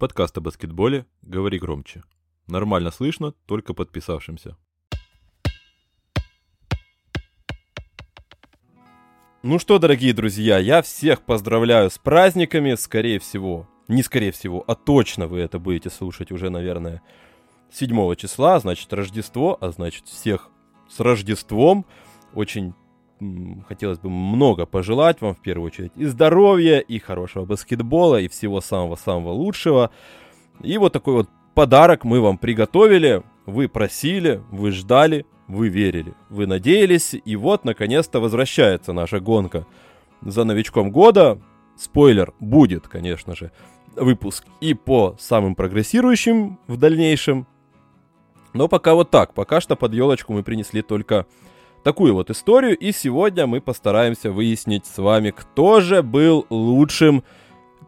Подкаст о баскетболе «Говори громче». Нормально слышно, только подписавшимся. Ну что, дорогие друзья, я всех поздравляю с праздниками, скорее всего. Не скорее всего, а точно вы это будете слушать уже, наверное, 7 числа, значит Рождество, а значит всех с Рождеством. Очень хотелось бы много пожелать вам в первую очередь и здоровья, и хорошего баскетбола, и всего самого-самого лучшего. И вот такой вот подарок мы вам приготовили. Вы просили, вы ждали, вы верили, вы надеялись. И вот, наконец-то, возвращается наша гонка за новичком года. Спойлер, будет, конечно же, выпуск и по самым прогрессирующим в дальнейшем. Но пока вот так. Пока что под елочку мы принесли только такую вот историю. И сегодня мы постараемся выяснить с вами, кто же был лучшим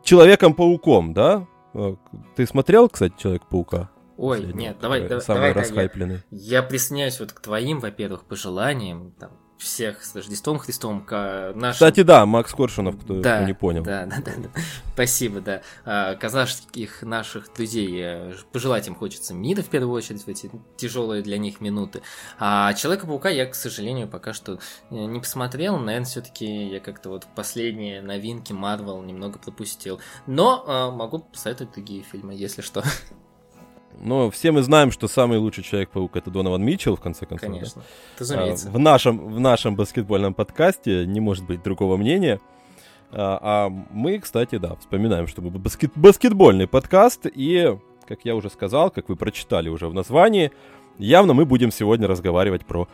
Человеком-пауком, да? Э, ты смотрел, кстати, Человек-паука? Ой, нет, давай, давай, самый давай, расхайпленный. Я, я присоединяюсь вот к твоим, во-первых, пожеланиям, там, всех с Рождеством Христом. К нашим... Кстати, да, Макс Коршунов, кто, да, не понял. Да, да, да, да. Спасибо, да. А, казахских наших друзей э, пожелать им хочется мира в первую очередь в эти тяжелые для них минуты. А Человека-паука я, к сожалению, пока что э, не посмотрел. Наверное, все-таки я как-то вот последние новинки Марвел немного пропустил. Но могу посоветовать другие фильмы, если что. Но все мы знаем, что самый лучший Человек-паук это Донован Митчелл, в конце концов. Конечно, да? разумеется. В, нашем, в нашем баскетбольном подкасте не может быть другого мнения. А, а мы, кстати, да, вспоминаем, что мы баскет, баскетбольный подкаст, и, как я уже сказал, как вы прочитали уже в названии, явно мы будем сегодня разговаривать про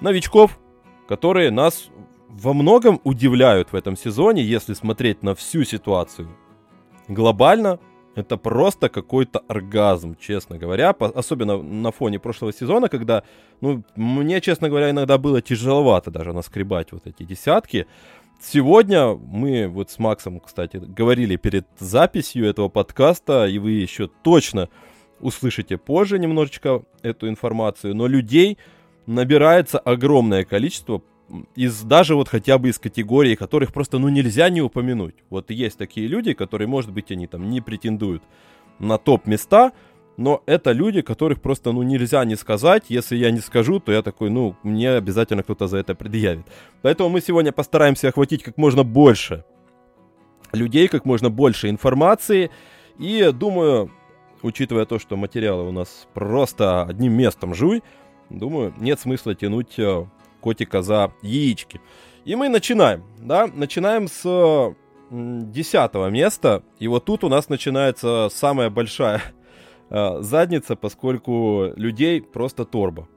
новичков, которые нас во многом удивляют в этом сезоне, если смотреть на всю ситуацию глобально, это просто какой-то оргазм, честно говоря. По- особенно на фоне прошлого сезона, когда, ну, мне, честно говоря, иногда было тяжеловато даже наскребать вот эти десятки. Сегодня мы вот с Максом, кстати, говорили перед записью этого подкаста, и вы еще точно услышите позже немножечко эту информацию, но людей набирается огромное количество из даже вот хотя бы из категории, которых просто ну нельзя не упомянуть. Вот есть такие люди, которые, может быть, они там не претендуют на топ места, но это люди, которых просто ну нельзя не сказать. Если я не скажу, то я такой, ну мне обязательно кто-то за это предъявит. Поэтому мы сегодня постараемся охватить как можно больше людей, как можно больше информации. И думаю, учитывая то, что материалы у нас просто одним местом жуй, думаю, нет смысла тянуть э, котика за яички. И мы начинаем, да, начинаем с десятого места. И вот тут у нас начинается самая большая э, задница, поскольку людей просто торба.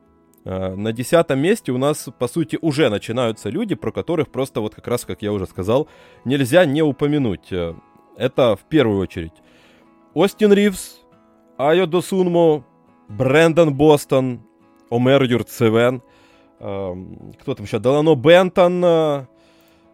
Э, на десятом месте у нас, по сути, уже начинаются люди, про которых просто, вот как раз, как я уже сказал, нельзя не упомянуть. Э, это в первую очередь Остин Ривз, Айо Досунмо, Брэндон Бостон, Омер Юрцевен – кто там еще? Делано Бентон. Э,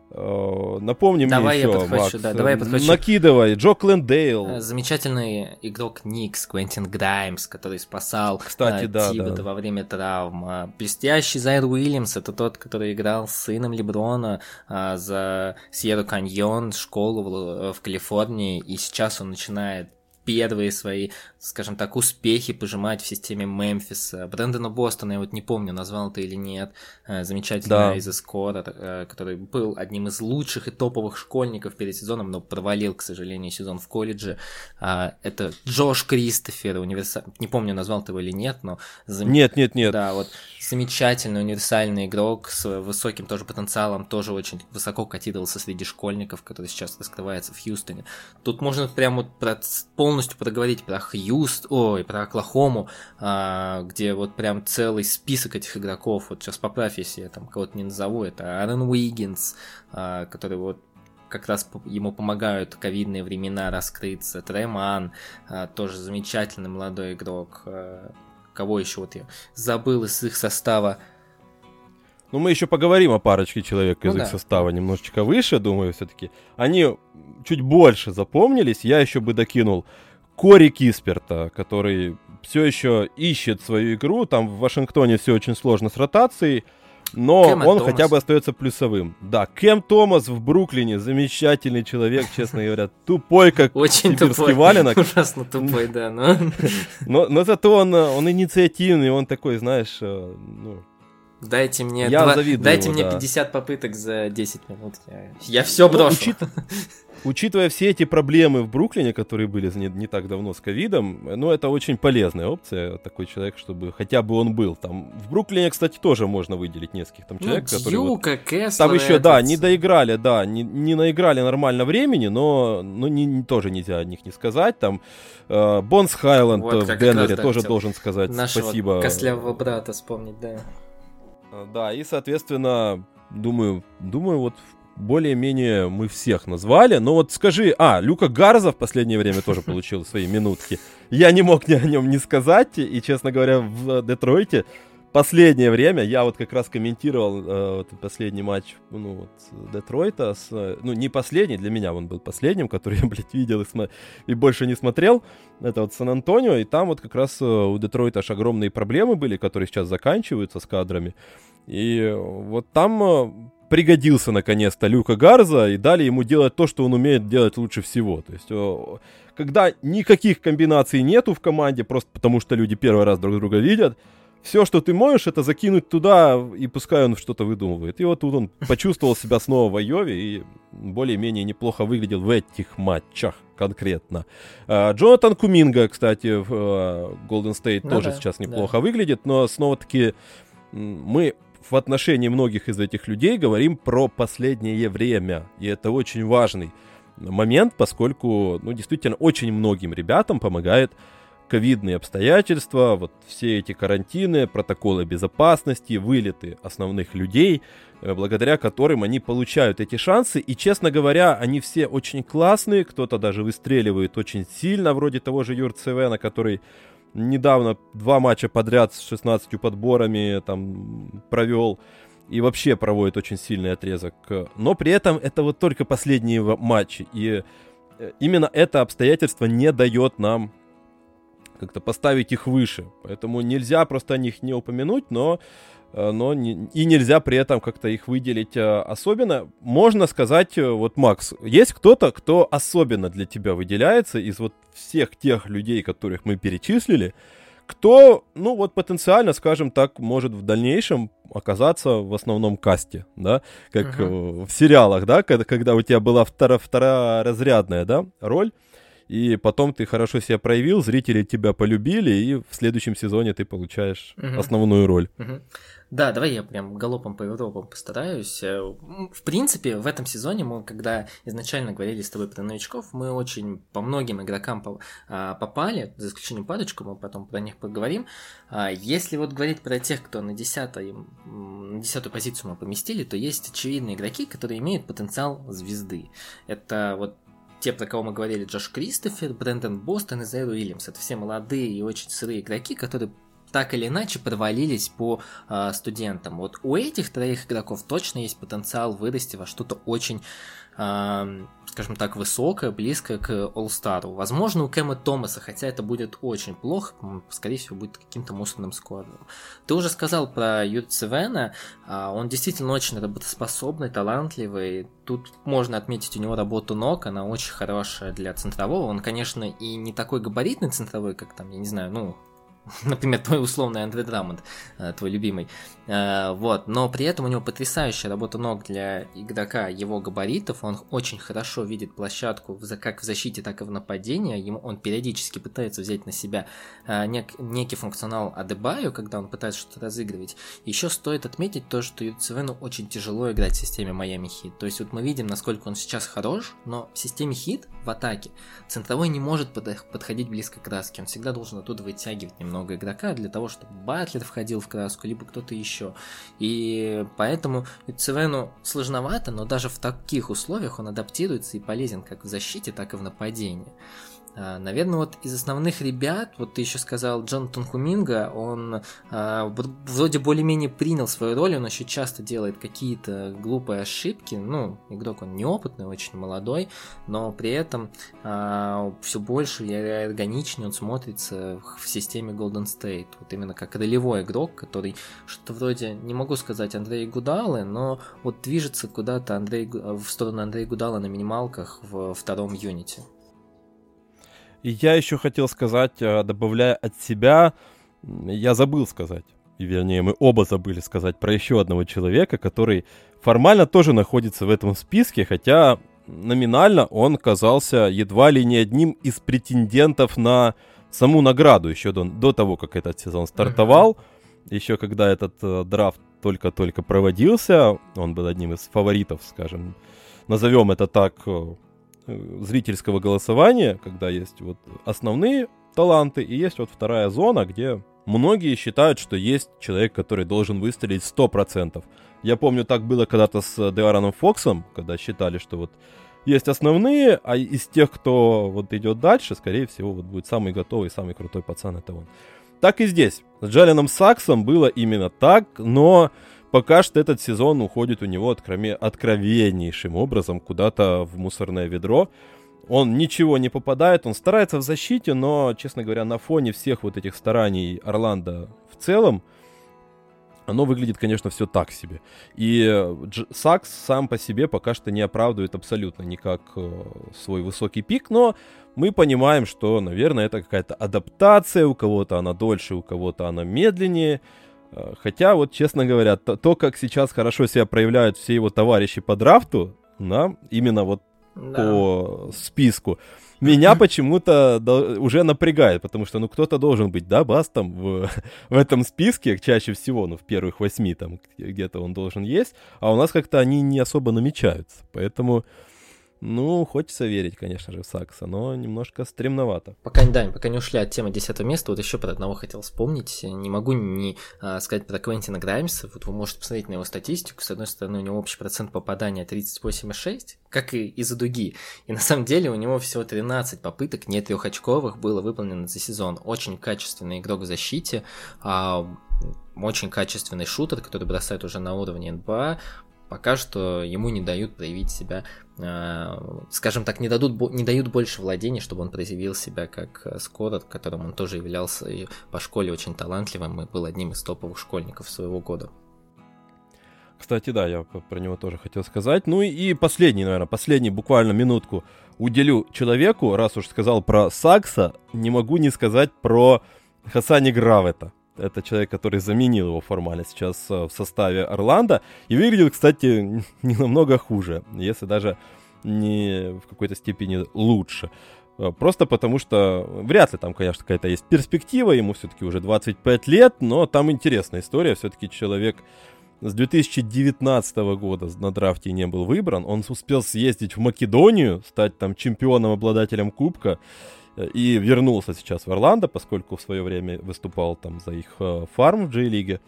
э, напомни давай мне еще, я подхвачу, Макс. Да, давай я подхвачу. Накидывай. Джо Клендейл. Э, замечательный игрок Никс, Квентин Граймс, который спасал Кстати, да, Тибета да. во время травм. Блестящий Зайр Уильямс, это тот, который играл с сыном Леброна за Сьерра Каньон, школу в, в Калифорнии, и сейчас он начинает первые свои, скажем так, успехи пожимать в системе Мемфиса. Брэндона Бостона, я вот не помню, назвал ты или нет, э, замечательный да. из Эскора, э, который был одним из лучших и топовых школьников перед сезоном, но провалил, к сожалению, сезон в колледже. А, это Джош Кристофер, универса... не помню, назвал ты его или нет, но... Зам... Нет, нет, нет. Да, вот замечательный универсальный игрок с высоким тоже потенциалом, тоже очень высоко котировался среди школьников, который сейчас раскрывается в Хьюстоне. Тут можно прям вот про полностью проговорить про Хьюст, ой, про Оклахому, а, где вот прям целый список этих игроков, вот сейчас поправь, если я там кого-то не назову, это Аарон Уиггинс, а, который вот как раз ему помогают ковидные времена раскрыться. Треман, а, тоже замечательный молодой игрок. А, кого еще вот я забыл из их состава. Ну, мы еще поговорим о парочке человек из ну, их да. состава немножечко выше, думаю, все-таки. Они чуть больше запомнились. Я еще бы докинул Кори Кисперта, который все еще ищет свою игру. Там в Вашингтоне все очень сложно с ротацией. но Кэм он Томас. хотя бы остается плюсовым. Да, Кэм Томас в Бруклине замечательный человек, честно говоря, тупой как Очень тупой, валенок. ужасно тупой, да, но... но... Зато он, он инициативный, он такой, знаешь, э, ну, Дайте мне, я два, дайте ему, мне да. 50 попыток за 10 минут. Я, я все брошу. Ну, учит, учитывая все эти проблемы в Бруклине, которые были не, не так давно с ковидом, ну, это очень полезная опция, такой человек, чтобы хотя бы он был. Там в Бруклине, кстати, тоже можно выделить нескольких там ну, человек, ну, которые... Дьюка, вот, Кэслер, там еще, этот... да, не доиграли, да, не, не наиграли нормально времени, но, но не, не, тоже нельзя о них не сказать. Там э, Бонс Хайланд вот, в Денвере тоже должен сказать нашего спасибо. Кослявого брата вспомнить, да. Э, да, и, соответственно, думаю, думаю, вот более-менее мы всех назвали. Но вот скажи, а, Люка Гарза в последнее время тоже получил свои минутки. Я не мог ни о нем не сказать, и, честно говоря, в Детройте последнее время я вот как раз комментировал э, вот последний матч ну, вот, Детройта. С, ну, не последний, для меня он был последним, который я, блядь, видел и, смо- и больше не смотрел. Это вот Сан-Антонио, и там вот как раз э, у Детройта аж огромные проблемы были, которые сейчас заканчиваются с кадрами. И вот там э, пригодился наконец-то Люка Гарза и дали ему делать то, что он умеет делать лучше всего. То есть, когда никаких комбинаций нету в команде, просто потому что люди первый раз друг друга видят, все, что ты можешь, это закинуть туда, и пускай он что-то выдумывает. И вот тут он почувствовал себя снова в Айове и более-менее неплохо выглядел в этих матчах конкретно. А, Джонатан Куминга, кстати, в Golden State ну, тоже да, сейчас неплохо да. выглядит, но снова-таки мы в отношении многих из этих людей говорим про последнее время. И это очень важный момент, поскольку, ну, действительно, очень многим ребятам помогает ковидные обстоятельства, вот все эти карантины, протоколы безопасности, вылеты основных людей, э, благодаря которым они получают эти шансы. И, честно говоря, они все очень классные, кто-то даже выстреливает очень сильно, вроде того же Юрцевена, который недавно два матча подряд с 16 подборами там провел и вообще проводит очень сильный отрезок. Но при этом это вот только последние матчи. И э, именно это обстоятельство не дает нам как-то поставить их выше. Поэтому нельзя просто о них не упомянуть, но Э, но не, и нельзя при этом как-то их выделить э, особенно. Можно сказать, э, вот, Макс, есть кто-то, кто особенно для тебя выделяется из вот всех тех людей, которых мы перечислили, кто, ну вот потенциально, скажем так, может в дальнейшем оказаться в основном касте, да, как uh-huh. в сериалах, да, когда, когда у тебя была втора, второразрядная, да, роль, и потом ты хорошо себя проявил, зрители тебя полюбили, и в следующем сезоне ты получаешь uh-huh. основную роль. Uh-huh. Да, давай я прям галопом по Европам постараюсь. Э, в принципе, в этом сезоне мы, когда изначально говорили с тобой про новичков, мы очень по многим игрокам а, попали, за исключением парочку, мы потом про них поговорим. А, если вот говорить про тех, кто на, 10, на десятую позицию мы поместили, то есть очевидные игроки, которые имеют потенциал звезды. Это вот те, про кого мы говорили, Джош Кристофер, Брэндон Бостон и Зайру Уильямс. Это все молодые и очень сырые игроки, которые так или иначе провалились по э, студентам. Вот у этих троих игроков точно есть потенциал вырасти во что-то очень скажем так, высокое, близкое к All-Star. Возможно, у Кэма Томаса, хотя это будет очень плохо, скорее всего, будет каким-то мусорным складом. Ты уже сказал про Юрцевена, он действительно очень работоспособный, талантливый. Тут можно отметить у него работу ног, она очень хорошая для центрового. Он, конечно, и не такой габаритный центровой, как там, я не знаю, ну, например, твой условный Андре Драмонд, э, твой любимый, э, вот, но при этом у него потрясающая работа ног для игрока его габаритов, он очень хорошо видит площадку как в защите, так и в нападении, ему он периодически пытается взять на себя э, нек, некий функционал Адебаю, когда он пытается что-то разыгрывать. Еще стоит отметить то, что Юцевену очень тяжело играть в системе Майами Хит, то есть вот мы видим, насколько он сейчас хорош, но в системе Хит в атаке центровой не может подходить близко к краске, он всегда должен оттуда вытягивать немного много игрока для того, чтобы Батлер входил в краску, либо кто-то еще. И поэтому Цивену сложновато, но даже в таких условиях он адаптируется и полезен как в защите, так и в нападении. А, наверное, вот из основных ребят, вот ты еще сказал, Джонатан Хуминга, он а, вроде более-менее принял свою роль, он еще часто делает какие-то глупые ошибки, ну, игрок он неопытный, очень молодой, но при этом а, все больше и органичнее он смотрится в системе Golden State, вот именно как ролевой игрок, который что-то вроде, не могу сказать Андрей Гудалы, но вот движется куда-то Андрей, в сторону Андрея Гудала на минималках в втором юните. И я еще хотел сказать, э, добавляя от себя, я забыл сказать, и вернее мы оба забыли сказать про еще одного человека, который формально тоже находится в этом списке, хотя номинально он казался едва ли не одним из претендентов на саму награду еще до, до того, как этот сезон стартовал. Uh-huh. Еще когда этот э, драфт только-только проводился, он был одним из фаворитов, скажем, назовем это так, э, зрительского голосования, когда есть вот основные таланты и есть вот вторая зона, где многие считают, что есть человек, который должен выстрелить 100%. Я помню, так было когда-то с Деароном Фоксом, когда считали, что вот есть основные, а из тех, кто вот идет дальше, скорее всего, вот будет самый готовый, самый крутой пацан, это он. Так и здесь. С Джалином Саксом было именно так, но пока что этот сезон уходит у него откроме, откровеннейшим образом куда-то в мусорное ведро. Он ничего не попадает, он старается в защите, но, честно говоря, на фоне всех вот этих стараний Орландо в целом, оно выглядит, конечно, все так себе. И Дж- Сакс сам по себе пока что не оправдывает абсолютно никак э, свой высокий пик, но мы понимаем, что, наверное, это какая-то адаптация, у кого-то она дольше, у кого-то она медленнее. Хотя, вот честно говоря, то, то, как сейчас хорошо себя проявляют все его товарищи по драфту, да, именно вот да. по списку, меня почему-то уже напрягает, потому что, ну, кто-то должен быть, да, бастом в, в этом списке, чаще всего, ну, в первых восьми там где-то он должен есть, а у нас как-то они не особо намечаются, поэтому... Ну, хочется верить, конечно же, в Сакса, но немножко стремновато. Пока, да, пока не ушли от темы 10 места, вот еще про одного хотел вспомнить. Не могу не а, сказать про Квентина Граймса. Вот вы можете посмотреть на его статистику. С одной стороны, у него общий процент попадания 38,6, как и из-за дуги. И на самом деле у него всего 13 попыток, не трехочковых, было выполнено за сезон. Очень качественный игрок в защите, а, очень качественный шутер, который бросает уже на уровне НБА, пока что ему не дают проявить себя, э, скажем так, не, дадут, не дают больше владений, чтобы он проявил себя как э, Скорот, которым он тоже являлся и по школе очень талантливым и был одним из топовых школьников своего года. Кстати, да, я про него тоже хотел сказать. Ну и последний, наверное, последний буквально минутку уделю человеку, раз уж сказал про Сакса, не могу не сказать про Хасани Гравета. Это человек, который заменил его формально сейчас э, в составе Орландо. И выглядит, кстати, не намного хуже, если даже не в какой-то степени лучше. Э, просто потому что вряд ли там, конечно, какая-то есть перспектива, ему все-таки уже 25 лет, но там интересная история. Все-таки человек с 2019 года на драфте не был выбран. Он успел съездить в Македонию, стать там чемпионом, обладателем кубка и вернулся сейчас в Орландо, поскольку в свое время выступал там за их э, фарм в Джей-лиге.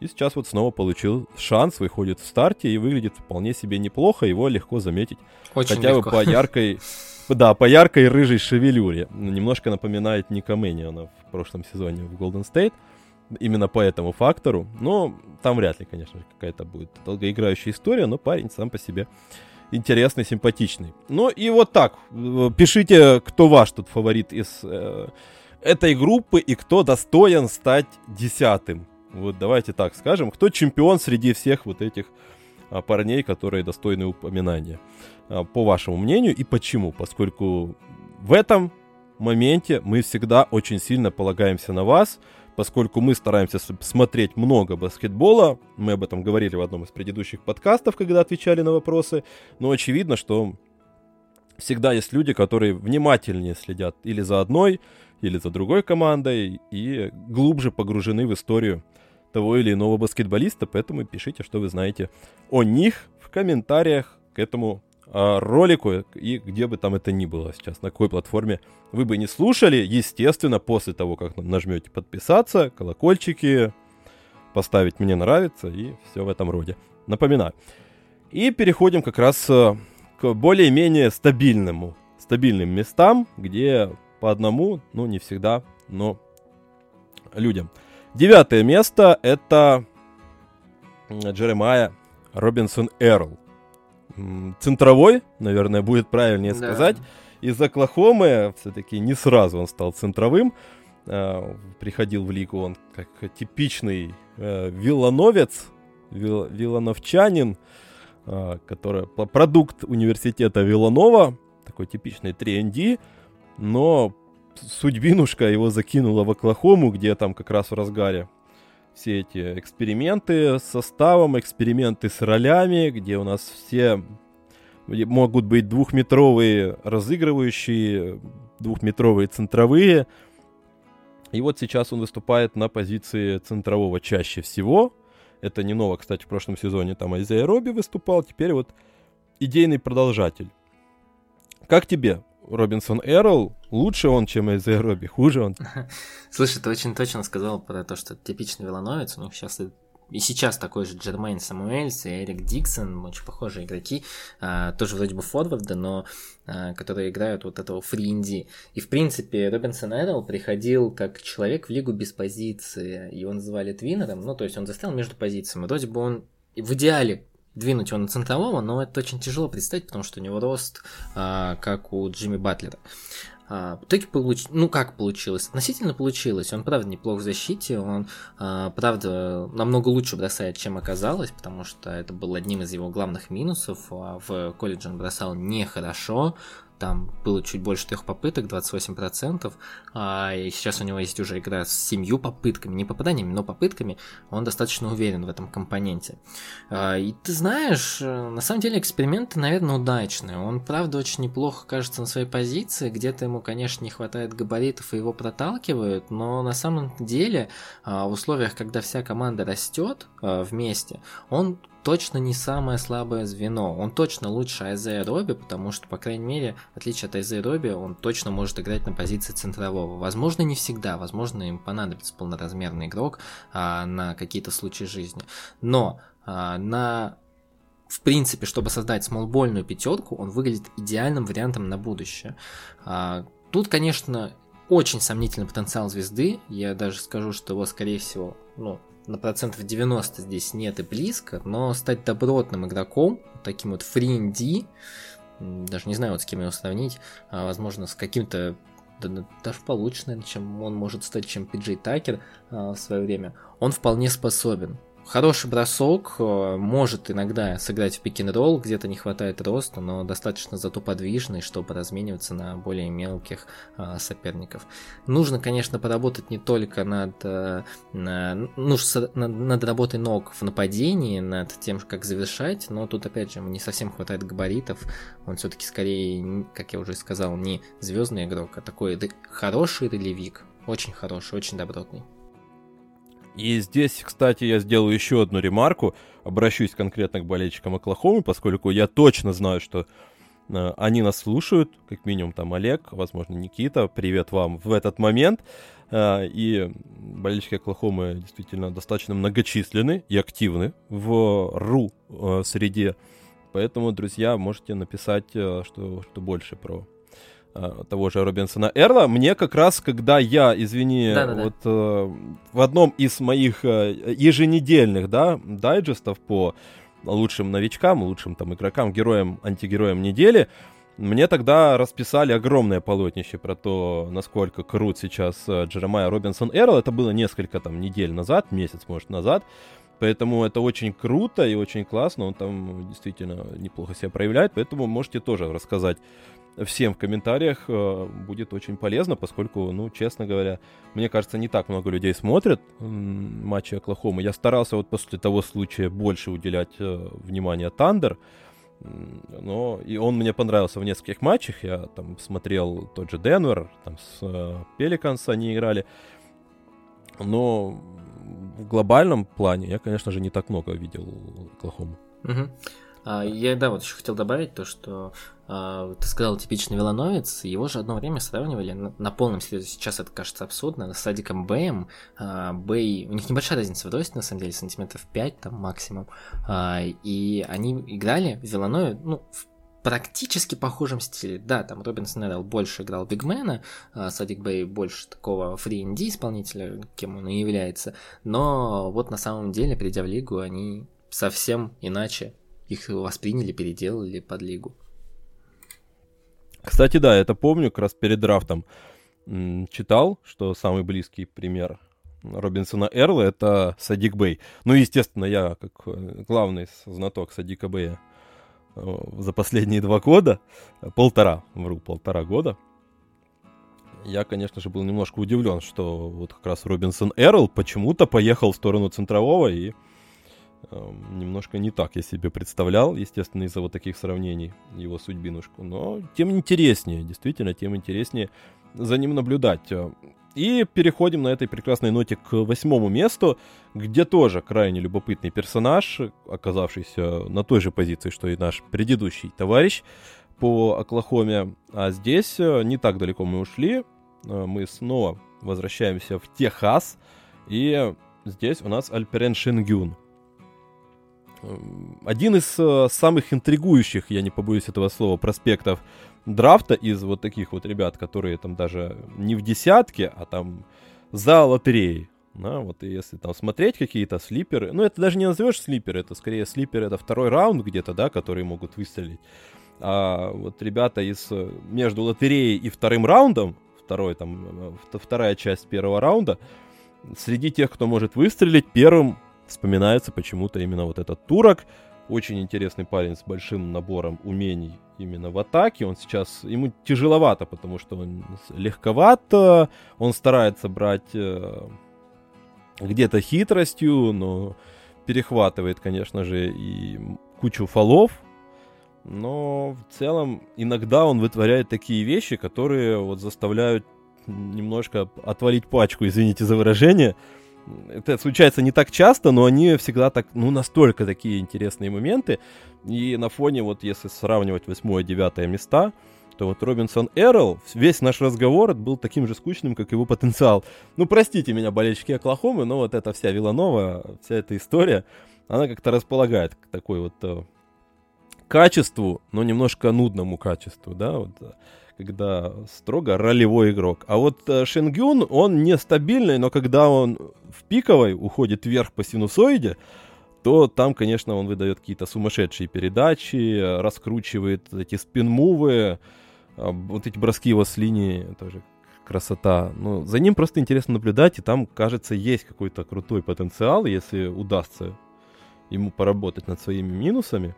И сейчас вот снова получил шанс, выходит в старте и выглядит вполне себе неплохо, его легко заметить. Очень Хотя легко. бы по яркой, да, по яркой рыжей шевелюре. Немножко напоминает Ника Мэниона в прошлом сезоне в Golden State. Именно по этому фактору. Но там вряд ли, конечно же, какая-то будет долгоиграющая история, но парень сам по себе интересный, симпатичный. Ну и вот так. Пишите, кто ваш тут фаворит из э, этой группы и кто достоин стать десятым. Вот давайте так скажем. Кто чемпион среди всех вот этих а, парней, которые достойны упоминания. А, по вашему мнению и почему? Поскольку в этом моменте мы всегда очень сильно полагаемся на вас поскольку мы стараемся смотреть много баскетбола, мы об этом говорили в одном из предыдущих подкастов, когда отвечали на вопросы, но очевидно, что всегда есть люди, которые внимательнее следят или за одной, или за другой командой, и глубже погружены в историю того или иного баскетболиста, поэтому пишите, что вы знаете о них в комментариях к этому ролику, и где бы там это ни было сейчас, на какой платформе вы бы не слушали, естественно, после того, как нажмете подписаться, колокольчики, поставить «Мне нравится» и все в этом роде. Напоминаю. И переходим как раз э, к более-менее стабильному, стабильным местам, где по одному, ну, не всегда, но людям. Девятое место это Джеремайя Робинсон Эрл. Центровой, наверное, будет правильнее да. сказать. Из Оклахомы все-таки не сразу он стал центровым. Э, приходил в лигу он как типичный э, виллановец, вил, виллановчанин, э, который продукт университета Виланова, такой типичный 3ND, но судьбинушка его закинула в Оклахому, где там как раз в разгаре все эти эксперименты с составом, эксперименты с ролями, где у нас все могут быть двухметровые разыгрывающие, двухметровые центровые. И вот сейчас он выступает на позиции центрового чаще всего. Это не ново, кстати, в прошлом сезоне там Айзея Робби выступал. Теперь вот идейный продолжатель. Как тебе Робинсон Эрл? Лучше он, чем Айзея Робби? Хуже он? Слушай, ты очень точно сказал про то, что типичный Вилановец. У них сейчас и сейчас такой же Джермейн Самуэльс и Эрик Диксон, очень похожие игроки, а, тоже вроде бы форварда, но а, которые играют вот этого фринди. И, в принципе, Робинсон Эрл приходил как человек в лигу без позиции, его называли твиннером, ну, то есть он застрял между позициями. Вроде бы он в идеале двинуть его на центрового, но это очень тяжело представить, потому что у него рост, а, как у Джимми Батлера. А, в итоге получ... ну как получилось? Относительно получилось. Он правда неплох в защите, он а, правда намного лучше бросает, чем оказалось, потому что это был одним из его главных минусов. А в колледже он бросал нехорошо, там было чуть больше трех попыток, 28%, а сейчас у него есть уже игра с семью попытками, не попаданиями, но попытками, он достаточно уверен в этом компоненте. А, и ты знаешь, э, на самом деле эксперименты, наверное, удачные. Он, правда, очень неплохо кажется на своей позиции, где-то ему, конечно, не хватает габаритов и его проталкивают, но на самом деле а, в условиях, когда вся команда растет а, вместе, он точно не самое слабое звено. Он точно лучше Айзея Робби, потому что, по крайней мере, в отличие от Айзея Робби, он точно может играть на позиции центрового. Возможно, не всегда, возможно, им понадобится полноразмерный игрок а, на какие-то случаи жизни. Но а, на в принципе, чтобы создать смолбольную пятерку, он выглядит идеальным вариантом на будущее. А, тут, конечно, очень сомнительный потенциал звезды. Я даже скажу, что его, скорее всего, ну, на процентов 90 здесь нет и близко, но стать добротным игроком, таким вот фринди, даже не знаю, вот с кем его сравнить, а, возможно, с каким-то да, даже получше, наверное, чем он может стать, чем Пиджей Такер а, в свое время, он вполне способен. Хороший бросок, э, может иногда сыграть в пик-н-ролл, где-то не хватает роста, но достаточно зато подвижный, чтобы размениваться на более мелких а, соперников. Нужно, конечно, поработать не только над, а, на, ну, над, над работой ног в нападении, над тем, как завершать, но тут, опять же, ему не совсем хватает габаритов. Он все-таки скорее, как я уже сказал, не звездный игрок, а такой хороший релевик. Очень хороший, очень добротный. И здесь, кстати, я сделаю еще одну ремарку. Обращусь конкретно к болельщикам Оклахомы, поскольку я точно знаю, что э, они нас слушают, как минимум там Олег, возможно, Никита. Привет вам в этот момент. Э, и болельщики Оклахомы действительно достаточно многочисленны и активны в РУ э, среде. Поэтому, друзья, можете написать э, что, что больше про того же Робинсона Эрла, мне как раз, когда я, извини, Да-да-да. вот э, в одном из моих э, еженедельных, да, дайджестов по лучшим новичкам, лучшим там игрокам, героям, антигероям недели, мне тогда расписали огромное полотнище про то, насколько крут сейчас э, Джеремайя Робинсон Эрл. Это было несколько там недель назад, месяц, может, назад. Поэтому это очень круто и очень классно. Он там действительно неплохо себя проявляет. Поэтому можете тоже рассказать всем в комментариях э, будет очень полезно, поскольку, ну, честно говоря, мне кажется, не так много людей смотрят матчи Оклахомы. Я старался вот после того случая больше уделять э, внимание Тандер, но и он мне понравился в нескольких матчах. Я там смотрел тот же Денвер, там с Пеликанс э, они играли. Но в глобальном плане я, конечно же, не так много видел Оклахому. Угу. А, я, да, вот еще хотел добавить то, что а, ты сказал типичный велоновец, его же одно время сравнивали на, на полном серьезе, сейчас это кажется абсурдно, с Садиком Бэем, а, Бэй, у них небольшая разница в росте, на самом деле, сантиметров 5 там максимум, и они играли в велонове, ну, в практически похожем стиле. Да, там Робинсон Эрл больше играл бигмена, Садик Бэй больше такого фри исполнителя, кем он и является. Но вот на самом деле, придя в лигу, они совсем иначе их восприняли, переделали под лигу. Кстати, да, это помню, как раз перед драфтом читал, что самый близкий пример Робинсона Эрла это Садик Бэй. Ну, естественно, я как э, главный знаток Садика Бэя э, за последние два года, полтора, вру, полтора года, я, конечно же, был немножко удивлен, что вот как раз Робинсон Эрл почему-то поехал в сторону центрового и э, немножко не так я себе представлял, естественно, из-за вот таких сравнений его судьбинушку. Но тем интереснее, действительно, тем интереснее за ним наблюдать. И переходим на этой прекрасной ноте к восьмому месту, где тоже крайне любопытный персонаж, оказавшийся на той же позиции, что и наш предыдущий товарищ по Оклахоме. А здесь э, не так далеко мы ушли. Э, мы снова возвращаемся в Техас. И здесь у нас Альперен Шенгюн. Один из э, самых интригующих, я не побоюсь этого слова, проспектов драфта из вот таких вот ребят, которые там даже не в десятке, а там за лотереей. Да, вот и если там смотреть какие-то слиперы, ну это даже не назовешь слиперы, это скорее слипер, это второй раунд где-то, да, которые могут выстрелить. А вот ребята из между лотереей и вторым раундом, второй там, вторая часть первого раунда, среди тех, кто может выстрелить, первым вспоминается почему-то именно вот этот турок, очень интересный парень с большим набором умений именно в атаке. Он сейчас, ему тяжеловато, потому что он легковат, он старается брать э, где-то хитростью, но перехватывает, конечно же, и кучу фолов. Но в целом иногда он вытворяет такие вещи, которые вот заставляют немножко отвалить пачку, извините за выражение, это случается не так часто, но они всегда так, ну, настолько такие интересные моменты. И на фоне, вот если сравнивать восьмое и девятое места, то вот Робинсон Эрл, весь наш разговор был таким же скучным, как его потенциал. Ну, простите меня, болельщики Оклахомы, но вот эта вся Виланова, вся эта история, она как-то располагает к такой вот э, качеству, но немножко нудному качеству, да, вот когда строго ролевой игрок. А вот э, Шенгюн, он нестабильный, но когда он в пиковой уходит вверх по синусоиде, то там, конечно, он выдает какие-то сумасшедшие передачи, раскручивает эти спин-мувы, а, вот эти броски его с линии, тоже красота. Ну, за ним просто интересно наблюдать, и там, кажется, есть какой-то крутой потенциал, если удастся ему поработать над своими минусами.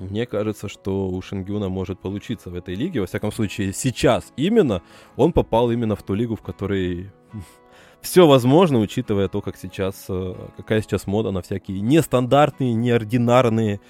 Мне кажется, что у Шенгюна может получиться в этой лиге. Во всяком случае, сейчас именно он попал именно в ту лигу, в которой все возможно, учитывая то, как сейчас, э, какая сейчас мода на всякие нестандартные, неординарные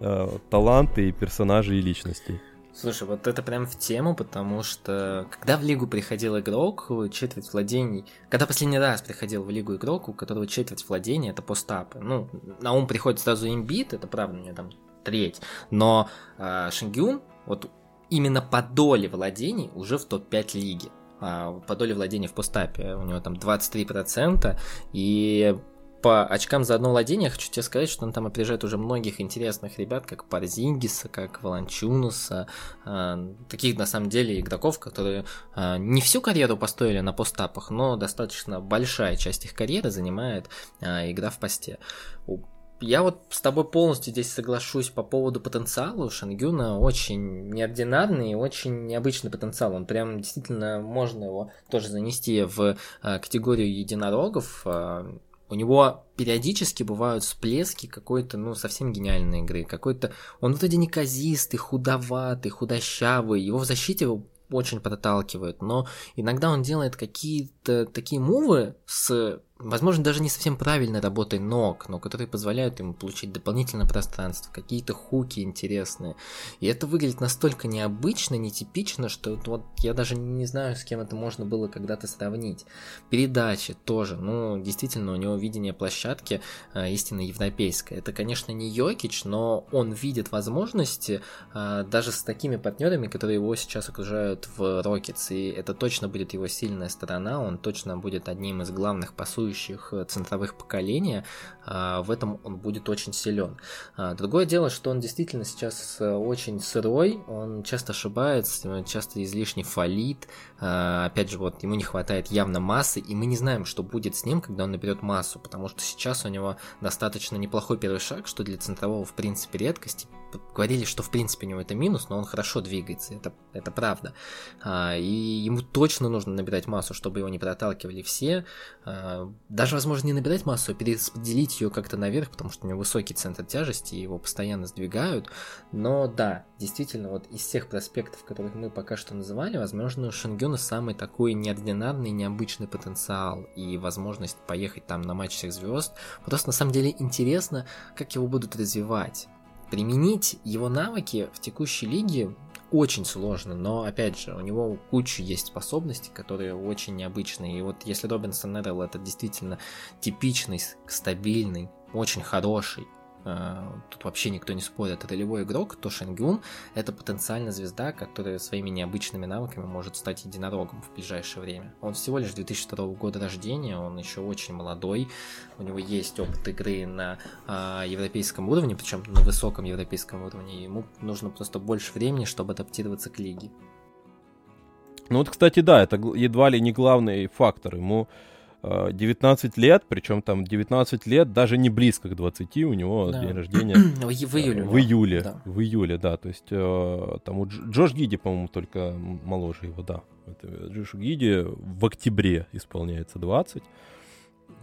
э, таланты и персонажи и личности. Слушай, вот это прям в тему, потому что когда в лигу приходил игрок, четверть владений... Когда последний раз приходил в лигу игрок, у которого четверть владения, это постапы. Ну, на ум приходит сразу имбит, это правда, мне там треть. Но э, Шингюн, вот именно по доле владений уже в топ-5 лиги. А, по доле владений в постапе у него там 23%, и по очкам за одно владение хочу тебе сказать, что он там опережает уже многих интересных ребят, как Парзингиса, как Валанчунуса, э, таких на самом деле игроков, которые э, не всю карьеру построили на постапах, но достаточно большая часть их карьеры занимает э, игра в посте я вот с тобой полностью здесь соглашусь по поводу потенциала. У Шангюна очень неординарный, очень необычный потенциал. Он прям действительно можно его тоже занести в э, категорию единорогов. Э, у него периодически бывают всплески какой-то, ну, совсем гениальной игры. Какой-то... Он вроде неказистый, худоватый, худощавый. Его в защите очень проталкивает, но иногда он делает какие-то такие мувы с возможно, даже не совсем правильной работой ног, но которые позволяют ему получить дополнительное пространство, какие-то хуки интересные. И это выглядит настолько необычно, нетипично, что вот я даже не знаю, с кем это можно было когда-то сравнить. Передачи тоже, ну, действительно, у него видение площадки э, истинно европейское. Это, конечно, не Йокич, но он видит возможности э, даже с такими партнерами, которые его сейчас окружают в Рокетс, и это точно будет его сильная сторона, он точно будет одним из главных, по сути, существующих э, центровых поколения, а, в этом он будет очень силен. А, другое дело, что он действительно сейчас э, очень сырой, он часто ошибается, часто излишне фалит, а, опять же, вот ему не хватает явно массы, и мы не знаем, что будет с ним, когда он наберет массу, потому что сейчас у него достаточно неплохой первый шаг, что для центрового в принципе редкости. Говорили, что в принципе у него это минус, но он хорошо двигается, это, это правда. И ему точно нужно набирать массу, чтобы его не проталкивали все. Даже, возможно, не набирать массу, а перераспределить ее как-то наверх, потому что у него высокий центр тяжести, его постоянно сдвигают. Но да, действительно, вот из всех проспектов, которых мы пока что называли, возможно, у Шенгюна самый такой неординарный, необычный потенциал и возможность поехать там на матч всех звезд. Просто на самом деле интересно, как его будут развивать. Применить его навыки в текущей лиге очень сложно, но опять же, у него куча есть способностей, которые очень необычные. И вот если Робинсон Эрл это действительно типичный, стабильный, очень хороший тут вообще никто не спорит, ролевой игрок, то Шенгюн — это потенциально звезда, которая своими необычными навыками может стать единорогом в ближайшее время. Он всего лишь 2002 года рождения, он еще очень молодой, у него есть опыт игры на а, европейском уровне, причем на высоком европейском уровне, ему нужно просто больше времени, чтобы адаптироваться к лиге. Ну вот, кстати, да, это едва ли не главный фактор. Ему 19 лет, причем там 19 лет даже не близко к 20, у него да. день рождения в июле. В июле, да. в июле, да, то есть э, там у Джош Гиди, по-моему, только моложе его, да. Это Джош Гиди в октябре исполняется 20,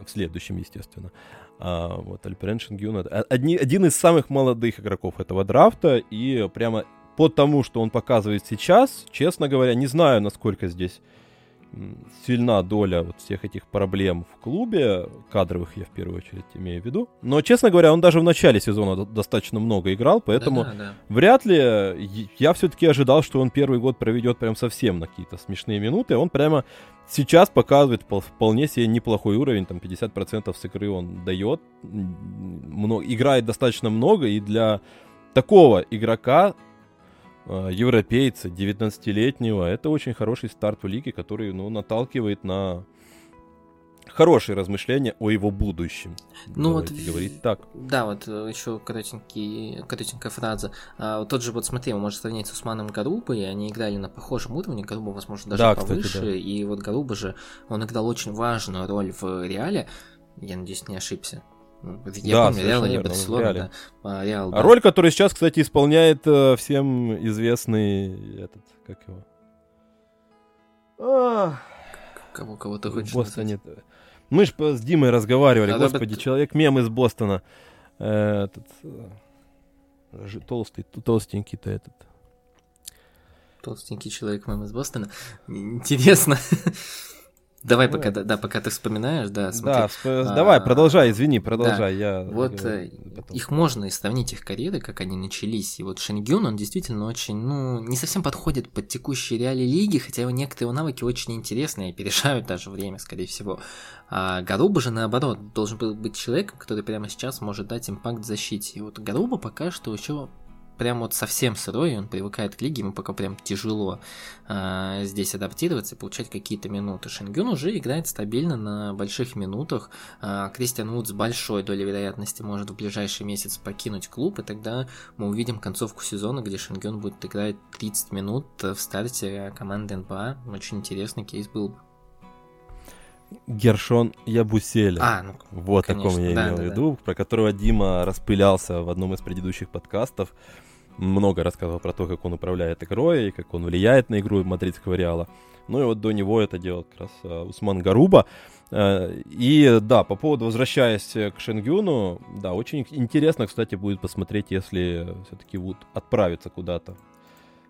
в следующем, естественно. А, вот Альперен Шенгюн, одни, один из самых молодых игроков этого драфта, и прямо по тому, что он показывает сейчас, честно говоря, не знаю, насколько здесь сильна доля вот всех этих проблем в клубе, кадровых я в первую очередь имею в виду. Но, честно говоря, он даже в начале сезона достаточно много играл, поэтому да, да. вряд ли я все-таки ожидал, что он первый год проведет прям совсем на какие-то смешные минуты. Он прямо сейчас показывает вполне себе неплохой уровень, там 50% с игры он дает, много, играет достаточно много, и для такого игрока европейца, 19-летнего. Это очень хороший старт в лиге, который ну, наталкивает на хорошие размышления о его будущем. Ну Давайте вот говорить так. Да, вот э, еще коротенький, коротенькая фраза. А, вот тот же, вот смотри, мы можем сравнить с Усманом Гарубой, они играли на похожем уровне, Гаруба, возможно, даже да, повыше, кстати, да. и вот Гаруба же, он играл очень важную роль в Реале, я надеюсь, не ошибся. Я да, помню, Реал или Барселона, да. А, Реал, да. Роль, которую сейчас, кстати, исполняет э, всем известный этот, как его? А... Кого, кого ты хочешь Бостоне. Мы же с Димой разговаривали, а, господи, да, человек мем из Бостона. Э, этот, э, толстый, толстенький-то этот. Толстенький человек мем из Бостона. Интересно. Давай, вот. пока, да, да, пока ты вспоминаешь, да, смотри. Да, сп... а, давай, продолжай, извини, продолжай. Да. Я вот э, их можно и сравнить их карьеры, как они начались. И вот Шенгюн, он действительно очень, ну, не совсем подходит под текущие реалии лиги, хотя его некоторые его навыки очень интересные, опережают даже время, скорее всего. А Гаруба же, наоборот, должен был быть человеком, который прямо сейчас может дать импакт защите. И вот Гаруба пока что еще прям вот совсем сырой, он привыкает к лиге, ему пока прям тяжело э, здесь адаптироваться и получать какие-то минуты. Шенгюн уже играет стабильно на больших минутах. Э, Кристиан Вуд с большой долей вероятности может в ближайший месяц покинуть клуб, и тогда мы увидим концовку сезона, где Шенгюн будет играть 30 минут в старте команды НБА. Очень интересный кейс был бы. Гершон Ябуселя. А, ну, вот конечно, таком я да, имел да, в виду, да. про которого Дима распылялся в одном из предыдущих подкастов. Много рассказывал про то, как он управляет игрой, и как он влияет на игру мадридского Реала. Ну и вот до него это делал как раз uh, Усман Гаруба. Uh, и да, по поводу, возвращаясь к Шенгюну, да, очень интересно, кстати, будет посмотреть, если все-таки Вуд отправится куда-то.